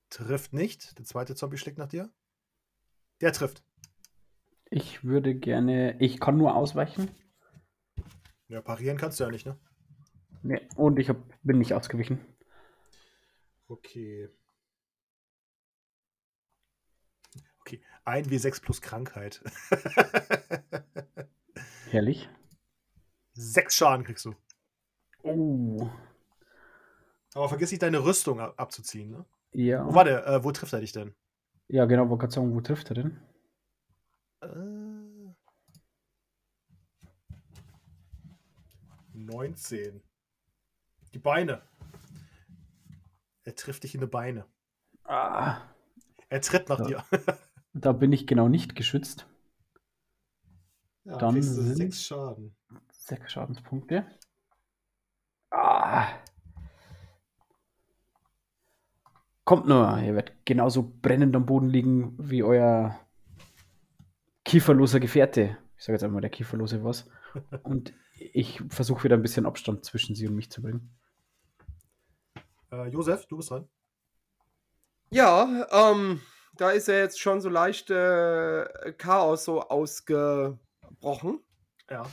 Trifft nicht. Der zweite Zombie schlägt nach dir. Der trifft. Ich würde gerne. Ich kann nur ausweichen. Ja, parieren kannst du ja nicht, ne? Nee, und ich hab, bin nicht ausgewichen. Okay. Okay, ein W6 plus Krankheit. Herrlich. Sechs Schaden kriegst du. Oh. Aber vergiss nicht, deine Rüstung ab abzuziehen, ne? Ja. Oh, warte, äh, wo trifft er dich denn? Ja, genau, wollte gerade sagen, wo trifft er denn? Äh, 19. Die Beine. Er trifft dich in die Beine. Ah, Er tritt nach Ja. dir. da bin ich genau nicht geschützt. Ja, Dann sind- sechs Schaden. Sechs Schadenspunkte. Ah. Kommt nur, ihr werdet genauso brennend am Boden liegen wie euer kieferloser Gefährte. Ich sage jetzt einmal der kieferlose was. Und ich versuche wieder ein bisschen Abstand zwischen sie und mich zu bringen. Äh, Josef, du bist dran. Ja, ähm, da ist ja jetzt schon so leicht äh, Chaos so ausgebrochen. Ja.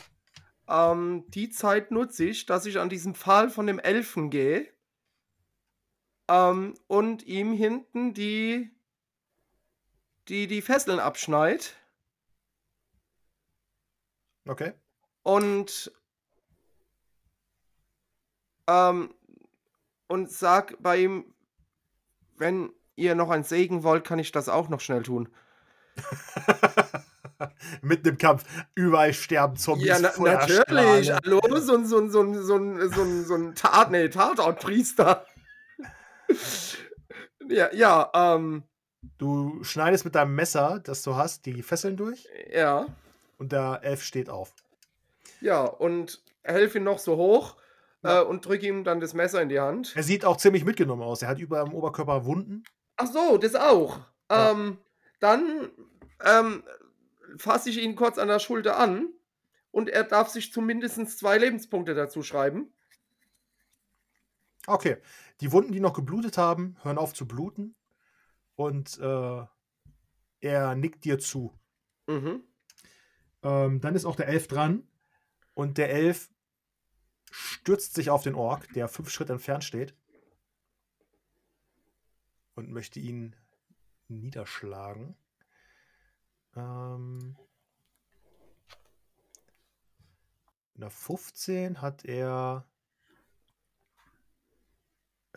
Ähm, die Zeit nutze ich, dass ich an diesen Pfahl von dem Elfen gehe ähm, und ihm hinten die, die, die Fesseln abschneid Okay. und ähm, und sag bei ihm, wenn ihr noch ein Segen wollt, kann ich das auch noch schnell tun. Mitten im Kampf. Überall sterben Zombies. Ja, na, natürlich. Hallo, so ein, so ein, so ein, so ein, so ein, so ein Tat, nee, Tatortpriester. Ja, ja, ähm, Du schneidest mit deinem Messer, das du hast, die Fesseln durch ja, und der Elf steht auf. ja, und helfe ihm noch so hoch Ja. äh, und drücke ihm dann das Messer in die Hand. Er sieht auch ziemlich mitgenommen aus. Er hat über dem Oberkörper Wunden. Ach so, das auch. Ja. Ähm, dann ähm, fasse ich ihn kurz an der Schulter an und er darf sich zumindest zwei Lebenspunkte dazu schreiben. Okay. Die Wunden, die noch geblutet haben, hören auf zu bluten. Und äh, er nickt dir zu. Mhm. Ähm, dann ist auch der Elf dran. Und der Elf stürzt sich auf den Ork, der fünf Schritt entfernt steht. Und möchte ihn niederschlagen. Ähm, in der 15 hat er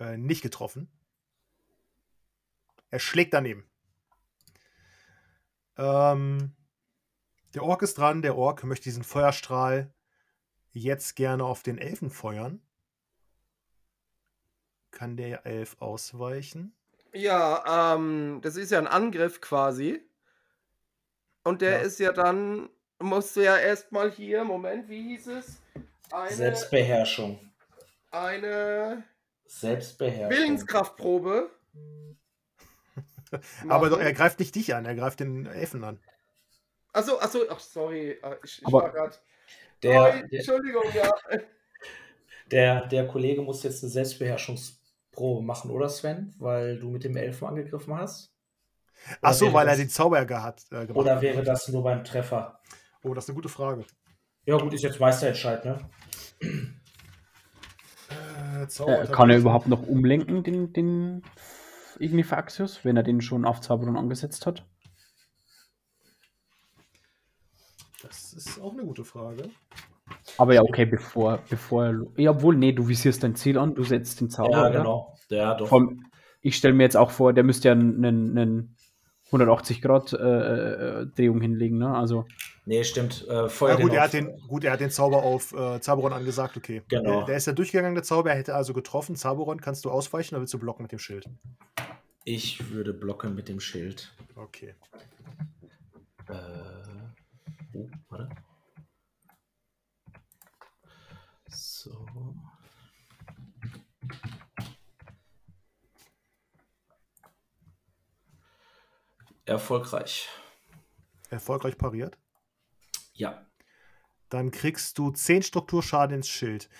äh, nicht getroffen. Er schlägt daneben. Ähm, der Ork ist dran. Der Ork möchte diesen Feuerstrahl jetzt gerne auf den Elfen feuern. Kann der Elf ausweichen? Ja, ähm, das ist ja ein Angriff quasi. Und der Ja. ist ja dann, musst du ja erstmal hier, Moment, wie hieß es? Eine, Selbstbeherrschung. eine Selbstbeherrschung. Willenskraftprobe. Aber doch, er greift nicht dich an, er greift den Elfen an. Achso, achso, ach, sorry. äh, Ich, ich Aber- war gerade. Der, der, Entschuldigung, ja. der, der Kollege muss jetzt eine Selbstbeherrschungsprobe machen, oder Sven? Weil du mit dem Elfen angegriffen hast? Ach so, wäre weil er das- den Zauberger hat. Äh, gemacht. Oder wäre das nur beim Treffer? Oh, das ist eine gute Frage. Ja, gut, ist jetzt Meisterentscheid, ne? Äh, Äh, kann er überhaupt noch umlenken, den, den Ignifaxius, wenn er den schon auf Zauberung angesetzt hat? Das ist auch eine gute Frage. Aber ja, okay, bevor, bevor. Ja, obwohl, nee, du visierst dein Ziel an, du setzt den Zauber. Ja, oder? genau. Ja, doch. Allem, ich stelle mir jetzt auch vor, der müsste ja einen, einen 180 Grad äh, äh, Drehung hinlegen, ne? Also, Nee, stimmt. Äh, Feuer Ja, gut, er hat den, gut, er hat den Zauber auf äh, Zaberon angesagt, okay. Genau. Der, der ist ja durchgegangen, der Zauber, er hätte also getroffen. Zaberon kannst du ausweichen oder willst du blocken mit dem Schild? Ich würde blocken mit dem Schild. Okay. Äh, oh, warte. So. Erfolgreich. Erfolgreich pariert. Ja. Dann kriegst du 10 Strukturschaden ins Schild.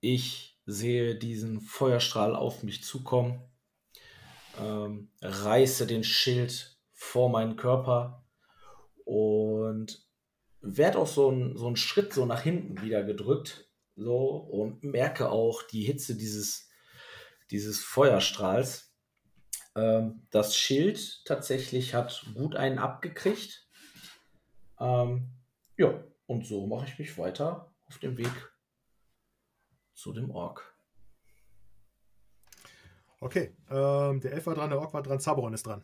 Ich sehe diesen Feuerstrahl auf mich zukommen, ähm, reiße den Schild vor meinen Körper und werde auch so, ein, so einen Schritt so nach hinten wieder gedrückt so, und merke auch die Hitze dieses, dieses Feuerstrahls. Ähm, das Schild tatsächlich hat gut einen abgekriegt. Ähm, ja, und so mache ich mich weiter auf dem Weg zu dem Ork. Okay. Ähm, der Elf war dran, der Ork war dran, Zaberon ist dran.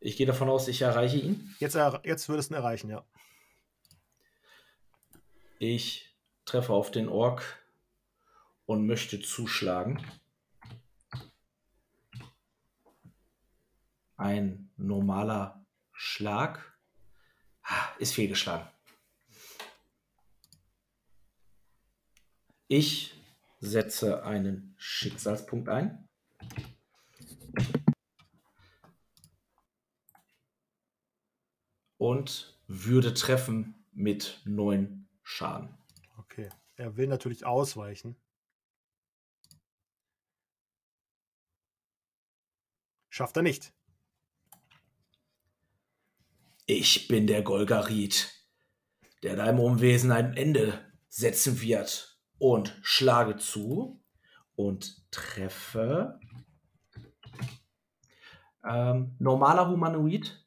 Ich gehe davon aus, ich erreiche ihn. Jetzt, er, jetzt würdest du ihn erreichen, ja. Ich treffe auf den Ork und möchte zuschlagen. Ein normaler Schlag Ah, ist fehlgeschlagen. Ich setze einen Schicksalspunkt ein. Und würde treffen mit neun Schaden. Okay. Er will natürlich ausweichen. Schafft er nicht. Ich bin der Golgarit, der deinem Umwesen ein Ende setzen wird. Und schlage zu und treffe. Ähm, normaler Humanoid.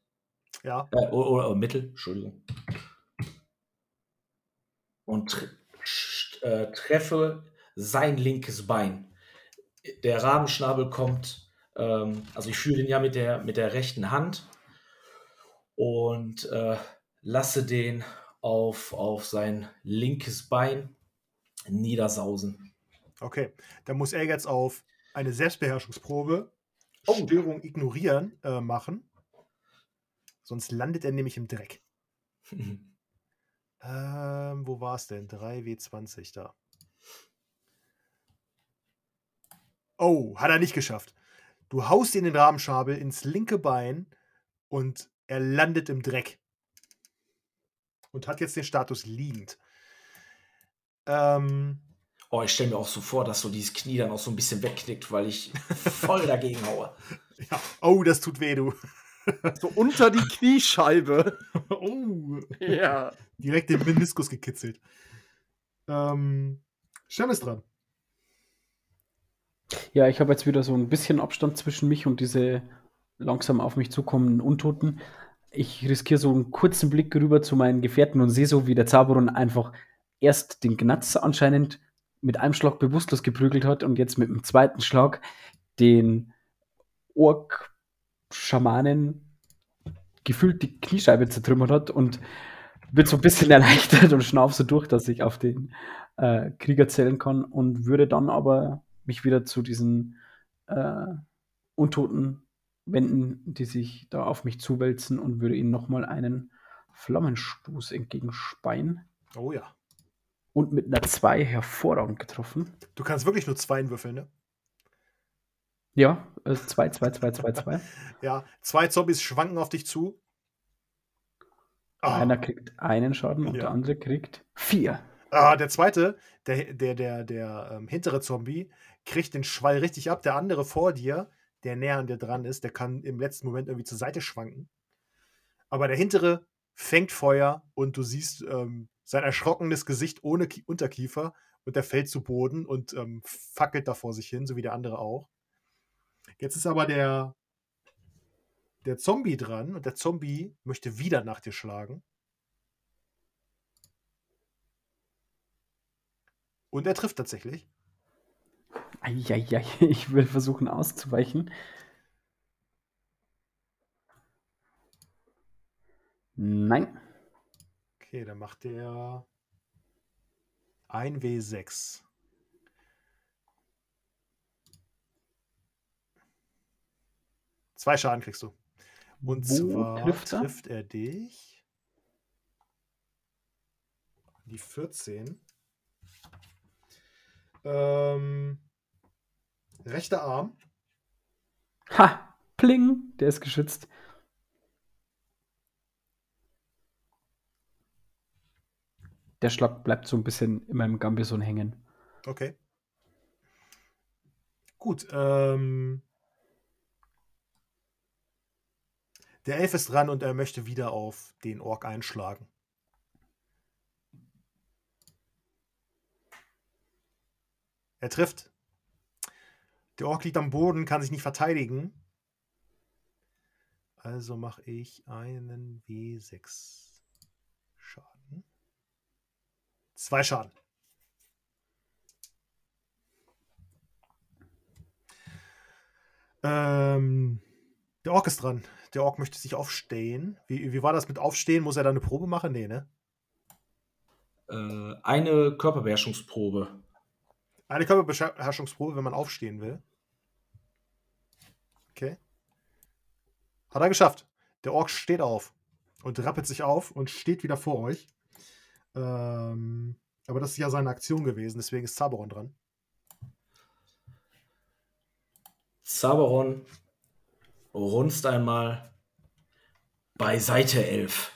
Ja. Äh, oder, oder Mittel, Entschuldigung. Und äh, treffe sein linkes Bein. Der Rabenschnabel kommt, ähm, also ich fühle den ja mit der, mit der rechten Hand und äh, lasse den auf, auf sein linkes Bein niedersausen. Okay. Dann muss er jetzt auf eine Selbstbeherrschungsprobe Oh. Störung ignorieren äh, machen. Sonst landet er nämlich im Dreck. Ähm, wo war es denn? 3W20 da. Oh, hat er nicht geschafft. Du haust ihn den Rabenschabel ins linke Bein und er landet im Dreck. Und hat jetzt den Status liegend. Ähm, Oh, ich stelle mir auch so vor, dass so dieses Knie dann auch so ein bisschen wegknickt, weil ich voll dagegen haue. ja. Oh, das tut weh, du. So unter die Kniescheibe. oh, ja. direkt den Meniskus gekitzelt. Ähm, Shem ist dran. Ja, ich habe jetzt wieder so ein bisschen Abstand zwischen mich und diese langsam auf mich zukommenden Untoten. Ich riskiere so einen kurzen Blick rüber zu meinen Gefährten und sehe so, wie der Zauberon einfach erst den Gnatz anscheinend mit einem Schlag bewusstlos geprügelt hat und jetzt mit dem zweiten Schlag den Ork-Schamanen gefühlt die Kniescheibe zertrümmert hat und wird so ein bisschen erleichtert und schnauft so durch, dass ich auf den äh, Krieger zählen kann und würde dann aber mich wieder zu diesen äh, Untoten wenden, die sich da auf mich zuwälzen und würde ihnen nochmal einen Flammenstoß entgegenspeien. Oh ja. Und mit einer 2 hervorragend getroffen. Du kannst wirklich nur zwei würfeln, ne? Ja, 2, 2, 2, 2, 2. Ja, zwei Zombies schwanken auf dich zu. Ah, Einer kriegt einen Schaden und Ja. der andere kriegt vier. ah, der zweite, der, der, der, der ähm, hintere Zombie, kriegt den Schwall richtig ab. Der andere vor dir, der näher an dir dran ist, der kann im letzten Moment irgendwie zur Seite schwanken. Aber der hintere fängt Feuer und du siehst ähm, sein erschrockenes Gesicht ohne Ki Unterkiefer und der fällt zu Boden und ähm, fackelt da vor sich hin, so wie der andere auch. Jetzt ist aber der, der Zombie dran und der Zombie möchte wieder nach dir schlagen. Und er trifft tatsächlich. Eieiei, ich will versuchen auszuweichen. Nein. Okay, dann macht der 1W6. Zwei Schaden kriegst du. Und Wo zwar trifft er? trifft er dich. Die 14. Ähm, rechter Arm. Ha! Pling! Der ist geschützt. Der Schlag bleibt so ein bisschen in meinem Gambison hängen. Okay. Gut. Ähm, der Elf ist dran und er möchte wieder auf den Ork einschlagen. Er trifft. Der Ork liegt am Boden, kann sich nicht verteidigen. Also mache ich einen W6 Schaden. Zwei Schaden. Ähm, der Ork ist dran. Der Ork möchte sich aufstehen. Wie, wie war das mit Aufstehen? Muss er da eine Probe machen? Nee, ne? Äh, eine Körperbeherrschungsprobe. Eine Körperbeherrschungsprobe, wenn man aufstehen will. Okay. Hat er geschafft. Der Ork steht auf und rappelt sich auf und steht wieder vor euch. Ähm, aber das ist ja seine Aktion gewesen, deswegen ist Zaberon dran. Zaberon runzt einmal bei Seite 11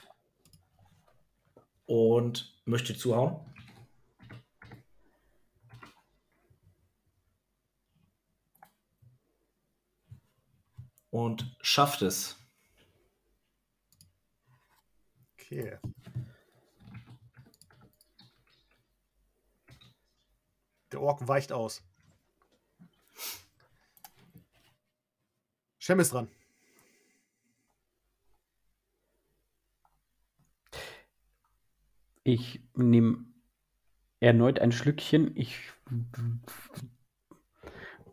und möchte zuhauen. Und schafft es. Okay. Der Ork weicht aus. Shem ist dran. Ich nehme erneut ein Schlückchen. Ich,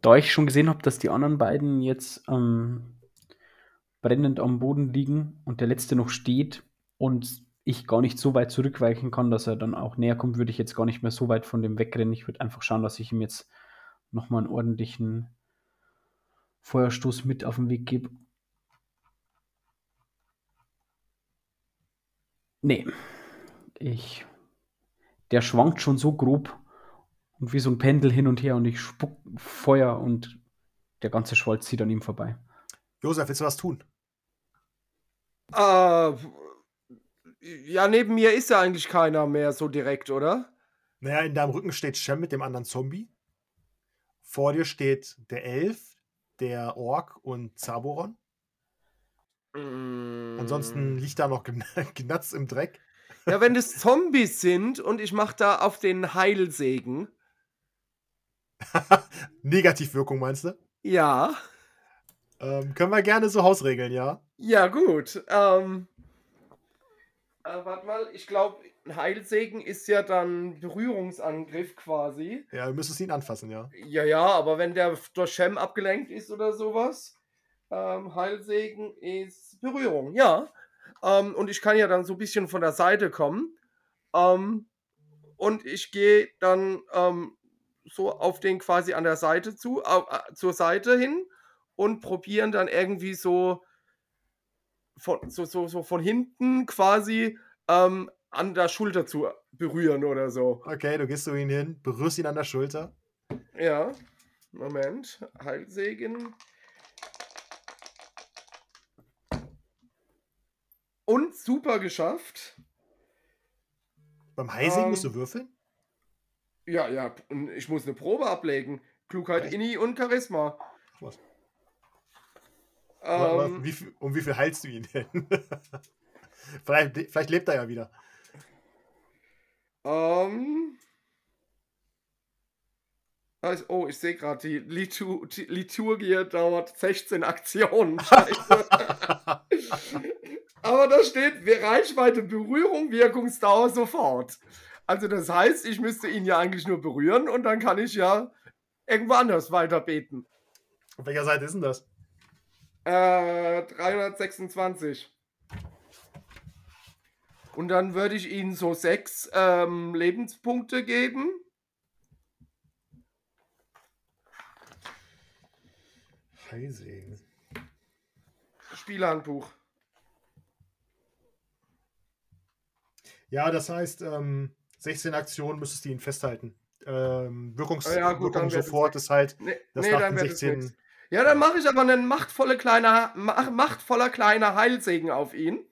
da ich schon gesehen habe, dass die anderen beiden jetzt ähm, brennend am Boden liegen und der letzte noch steht und ich gar nicht so weit zurückweichen kann, dass er dann auch näher kommt, würde ich jetzt gar nicht mehr so weit von dem wegrennen. Ich würde einfach schauen, dass ich ihm jetzt nochmal einen ordentlichen Feuerstoß mit auf den Weg gebe. Nee. Ich. Der schwankt schon so grob und wie so ein Pendel hin und her und ich spuck Feuer und der ganze Schwolz zieht an ihm vorbei. Josef, willst du was tun? Äh, ja, neben mir ist ja eigentlich keiner mehr so direkt, oder? Naja, in deinem Rücken steht Shem mit dem anderen Zombie. Vor dir steht der Elf, der Ork und Zaboron. Mm. Ansonsten liegt da noch Gn- Gnatz im Dreck. Ja, wenn das Zombies sind und ich mach da auf den Heilsegen. Negativwirkung meinst du? Ja. Ähm, können wir gerne so Hausregeln, ja? Ja, gut. Ähm, äh, warte mal, ich glaube, ein Heilsegen ist ja dann Berührungsangriff quasi. Ja, du müsstest ihn anfassen, ja. Ja, ja, aber wenn der durch Shem abgelenkt ist oder sowas, ähm, Heilsegen ist Berührung, ja. Ähm, und ich kann ja dann so ein bisschen von der Seite kommen. Ähm, und ich gehe dann ähm, so auf den quasi an der Seite zu, äh, zur Seite hin und probieren dann irgendwie so von, so, so, so von hinten quasi ähm, an der Schulter zu berühren oder so. Okay, du gehst zu ihm hin, berührst ihn an der Schulter. Ja, Moment. Heilsegen. Und super geschafft. Beim Heising Ähm, musst du würfeln? Ja, ja, und ich muss eine Probe ablegen. Klugheit, Echt? Inni und Charisma. Was? Ähm, wie viel, um wie viel heilst du ihn denn? vielleicht, vielleicht lebt er ja wieder. ähm, Also, Oh, ich sehe gerade, die Litu die Liturgie dauert 16 Aktionen. Aber da steht Reichweite, Berührung, Wirkungsdauer sofort. Also das heißt, ich müsste ihn ja eigentlich nur berühren und dann kann ich ja irgendwo anders weiter beten. Auf welcher Seite ist denn das? Äh, 326. Und dann würde ich ihnen so sechs ähm, Lebenspunkte geben. Heising. Spielhandbuch. Ja, das heißt, ähm, 16 Aktionen müsstest du ihn festhalten. Ähm, Wirkungs Ah ja, gut, Wirkung sofort ist halt, Nee, dass nee, nach dann den wird es 16. nix. Ja, dann mache ich aber einen machtvolle kleiner, mach, machtvoller kleiner Heilsegen auf ihn.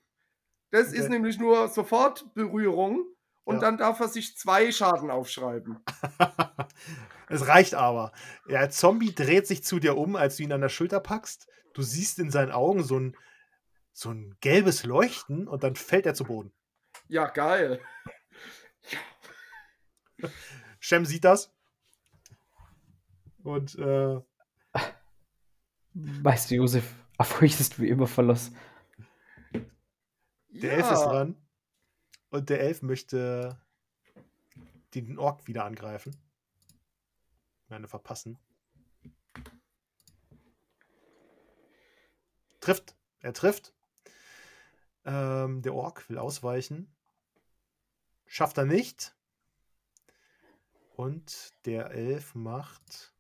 Das Okay. ist nämlich nur sofort Berührung und Ja. dann darf er sich zwei Schaden aufschreiben. es reicht aber. Der Zombie dreht sich zu dir um, als du ihn an der Schulter packst. Du siehst in seinen Augen so ein, so ein gelbes Leuchten und dann fällt er zu Boden. Ja, geil. Shem sieht das. Und äh, Weißt du, Josef, auf euch ist wie immer Verlass. der Elf ist dran. Und der Elf möchte den Ork wieder angreifen. Meine verpassen. Trifft. Er trifft. Ähm, der Ork will ausweichen. Schafft er nicht. Und der Elf macht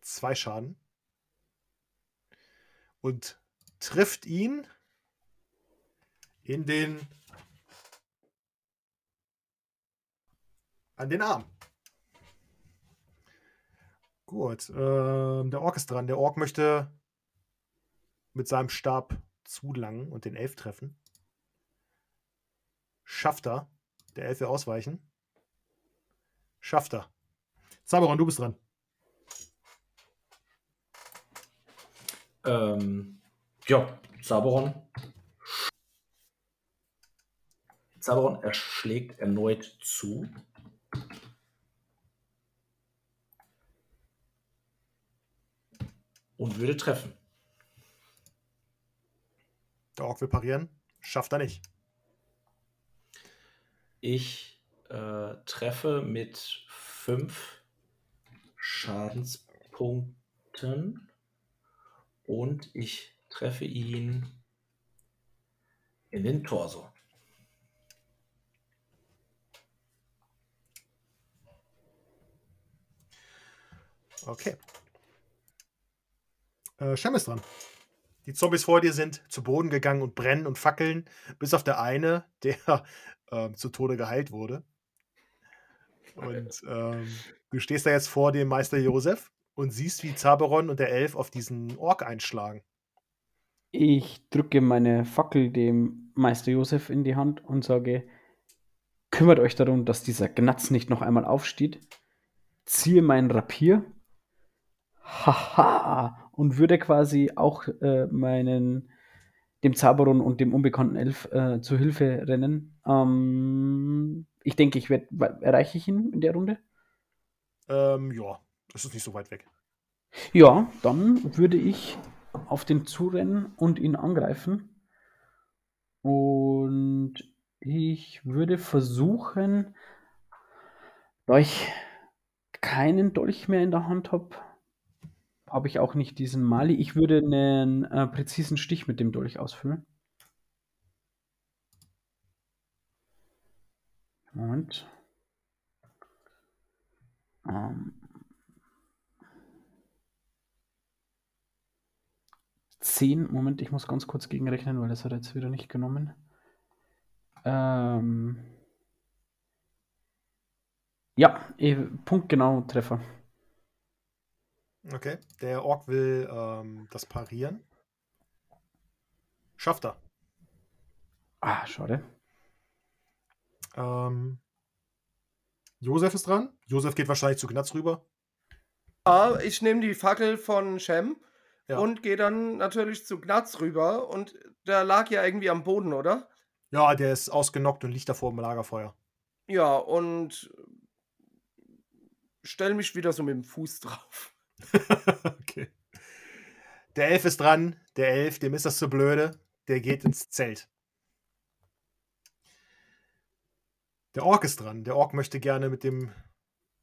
zwei Schaden. Und trifft ihn in den an den Arm. Gut, ähm, der Ork ist dran. Der Ork möchte mit seinem Stab zulangen und den Elf treffen. Schafft er. Der Elf will ausweichen. Schafft er. Zaberon, du bist dran. Ähm, ja, Zaberon. Zaberon erschlägt erneut zu. Und würde treffen. Der Ork will parieren. Schafft er nicht. Ich äh, treffe mit fünf Schadenspunkten und ich treffe ihn in den Torso. Okay. Äh, Shem ist dran. Die Zombies vor dir sind zu Boden gegangen und brennen und fackeln, bis auf der eine, der ähm, zu Tode geheilt wurde. Und ähm, du stehst da jetzt vor dem Meister Josef und siehst, wie Zaberon und der Elf auf diesen Ork einschlagen. Ich drücke meine Fackel dem Meister Josef in die Hand und sage, kümmert euch darum, dass dieser Gnatz nicht noch einmal aufsteht. Ziehe meinen Rapier. Haha. Und würde quasi auch äh, meinen, dem Zaberon und dem unbekannten Elf äh, zu Hilfe rennen. Ähm, ich denke, ich werde, erreiche ich ihn in der Runde? Ähm, ja, das ist nicht so weit weg. Ja, dann würde ich auf den zurennen und ihn angreifen. Und ich würde versuchen, da ich keinen Dolch mehr in der Hand habe, habe ich auch nicht diesen Mali. Ich würde einen äh, präzisen Stich mit dem Dolch ausführen. Moment. Ähm, 10, Moment, ich muss ganz kurz gegenrechnen, weil das hat er jetzt wieder nicht genommen. Ähm, ja, eh, punktgenau Treffer. Okay. Der Ork will ähm, das parieren. Schafft er. Ah, schade. Ähm, Josef ist dran. Josef geht wahrscheinlich zu Gnatz rüber. Ja, ich nehme die Fackel von Shem Ja. und gehe dann natürlich zu Gnatz rüber und der lag ja irgendwie am Boden, oder? Ja, der ist ausgenockt und liegt davor im Lagerfeuer. Ja, und stelle mich wieder so mit dem Fuß drauf. okay. Der Elf ist dran. Der Elf, dem ist das zu blöde. Der geht ins Zelt. Der Ork ist dran. Der Ork möchte gerne mit dem,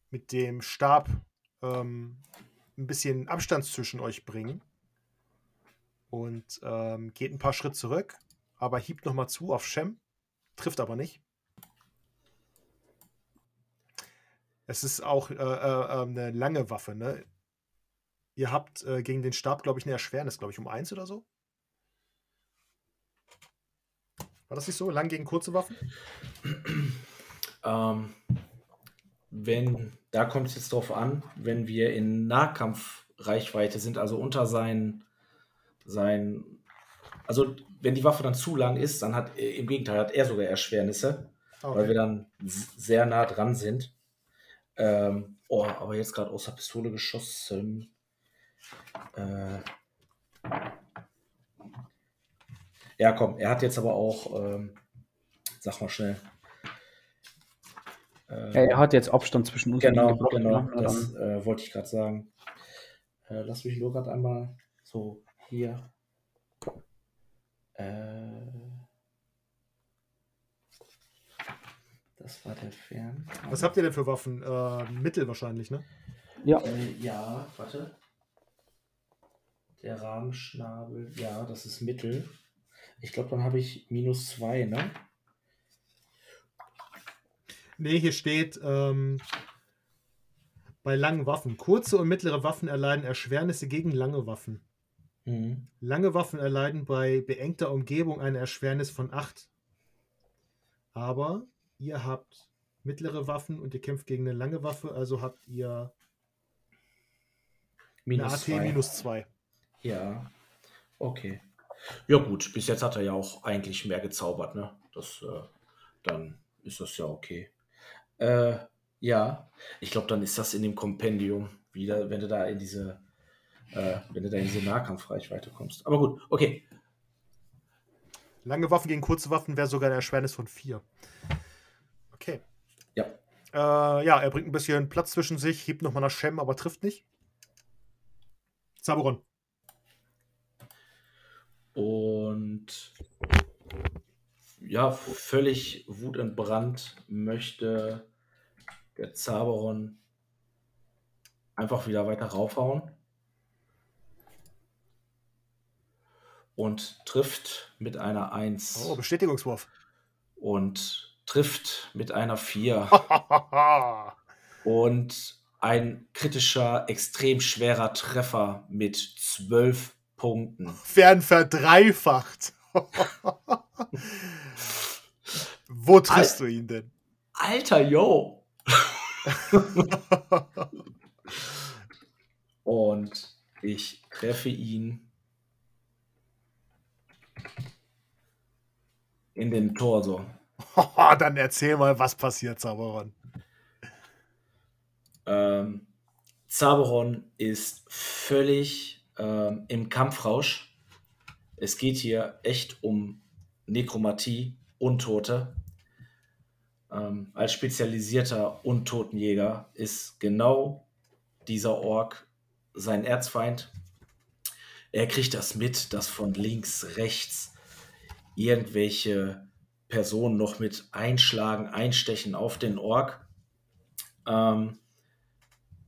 mit dem Stab ähm, ein bisschen Abstand zwischen euch bringen. Und ähm, geht ein paar Schritt zurück, aber hiebt nochmal zu auf Shem. Trifft aber nicht. Es ist auch äh, äh, ähm, eine lange Waffe, ne? Ihr habt äh, gegen den Stab, glaube ich, eine Erschwernis, glaube ich, um eins oder so. War das nicht so? Lang gegen kurze Waffen? Ähm, wenn, da kommt es jetzt drauf an, wenn wir in Nahkampfreichweite sind, also unter sein, sein, also wenn die Waffe dann zu lang ist, dann hat im Gegenteil hat er sogar Erschwernisse, okay. weil wir dann sehr nah dran sind. Ähm, oh, aber jetzt gerade aus der Pistole geschossen. Äh, ja, komm, er hat jetzt aber auch, ähm, sag mal schnell, äh, er hat jetzt Abstand zwischen uns. Genau, genau, ne? das äh, wollte ich gerade sagen. Äh, lass mich nur gerade einmal so hier. Äh, das war der Fern. Was habt ihr denn für Waffen? Äh, Mittel wahrscheinlich, ne? Ja. Äh, ja, warte. Der Rahmenschnabel, ja, das ist Mittel. Ich glaube, dann habe ich minus zwei, ne? Nee, hier steht ähm, bei langen Waffen. Kurze und mittlere Waffen erleiden Erschwernisse gegen lange Waffen. Mhm. Lange Waffen erleiden bei beengter Umgebung eine Erschwernis von 8. Aber ihr habt mittlere Waffen und ihr kämpft gegen eine lange Waffe, also habt ihr minus AT zwei. minus 2. Ja, okay. Ja gut, bis jetzt hat er ja auch eigentlich mehr gezaubert, ne? Das, äh, dann ist das ja okay. Äh, ja, ich glaube, dann ist das in dem Kompendium wieder, wenn du da in diese, äh, wenn du da in diese Nahkampfreichweite kommst. Aber gut, okay. Lange Waffen gegen kurze Waffen wäre sogar eine Erschwernis von 4. Okay. Ja. Äh, ja, er bringt ein bisschen Platz zwischen sich, hebt nochmal nach Shem, aber trifft nicht. Zaburon. Und ja, völlig wutentbrannt möchte der Zaberon einfach wieder weiter raufhauen. Und trifft mit einer 1. Oh, Bestätigungswurf. Und trifft mit einer 4. und ein kritischer, extrem schwerer Treffer mit 12 Punkten. Fern verdreifacht. Wo triffst Al du ihn denn? Alter, yo! Und ich treffe ihn in den Torso. Dann erzähl mal, was passiert, Zaberon. Ähm, Zaberon ist völlig ähm, im Kampfrausch. Es geht hier echt um Nekromatie, Untote ähm, als spezialisierter Untotenjäger ist genau dieser Ork sein Erzfeind. Er kriegt das mit, dass von links, rechts irgendwelche Personen noch mit einschlagen, einstechen auf den Ork. Ähm,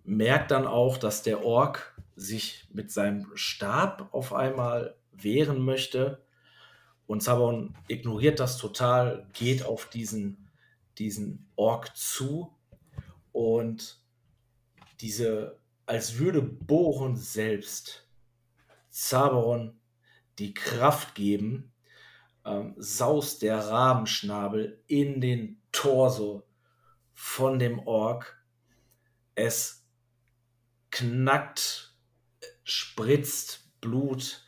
merkt dann auch, dass der Ork sich mit seinem Stab auf einmal wehren möchte. Und Sabon ignoriert das total, geht auf diesen diesen Ork zu und diese, als würde Boron selbst Zaberon die Kraft geben, ähm, saust der Rabenschnabel in den Torso von dem Ork. Es knackt, spritzt Blut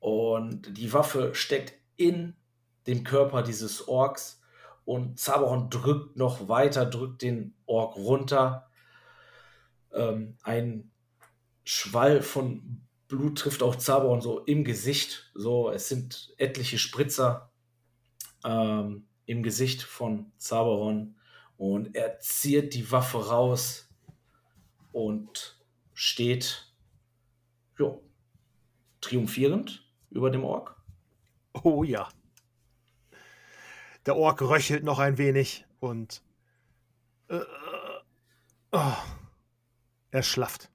und die Waffe steckt in dem Körper dieses Orks und Zaberon drückt noch weiter, drückt den Ork runter. Ähm, ein Schwall von Blut trifft auch Zaberon so im Gesicht. So, es sind etliche Spritzer ähm, im Gesicht von Zaberon und er zieht die Waffe raus und steht jo, triumphierend über dem Ork. Oh ja. Der Ork röchelt noch ein wenig und äh, oh, er schlafft.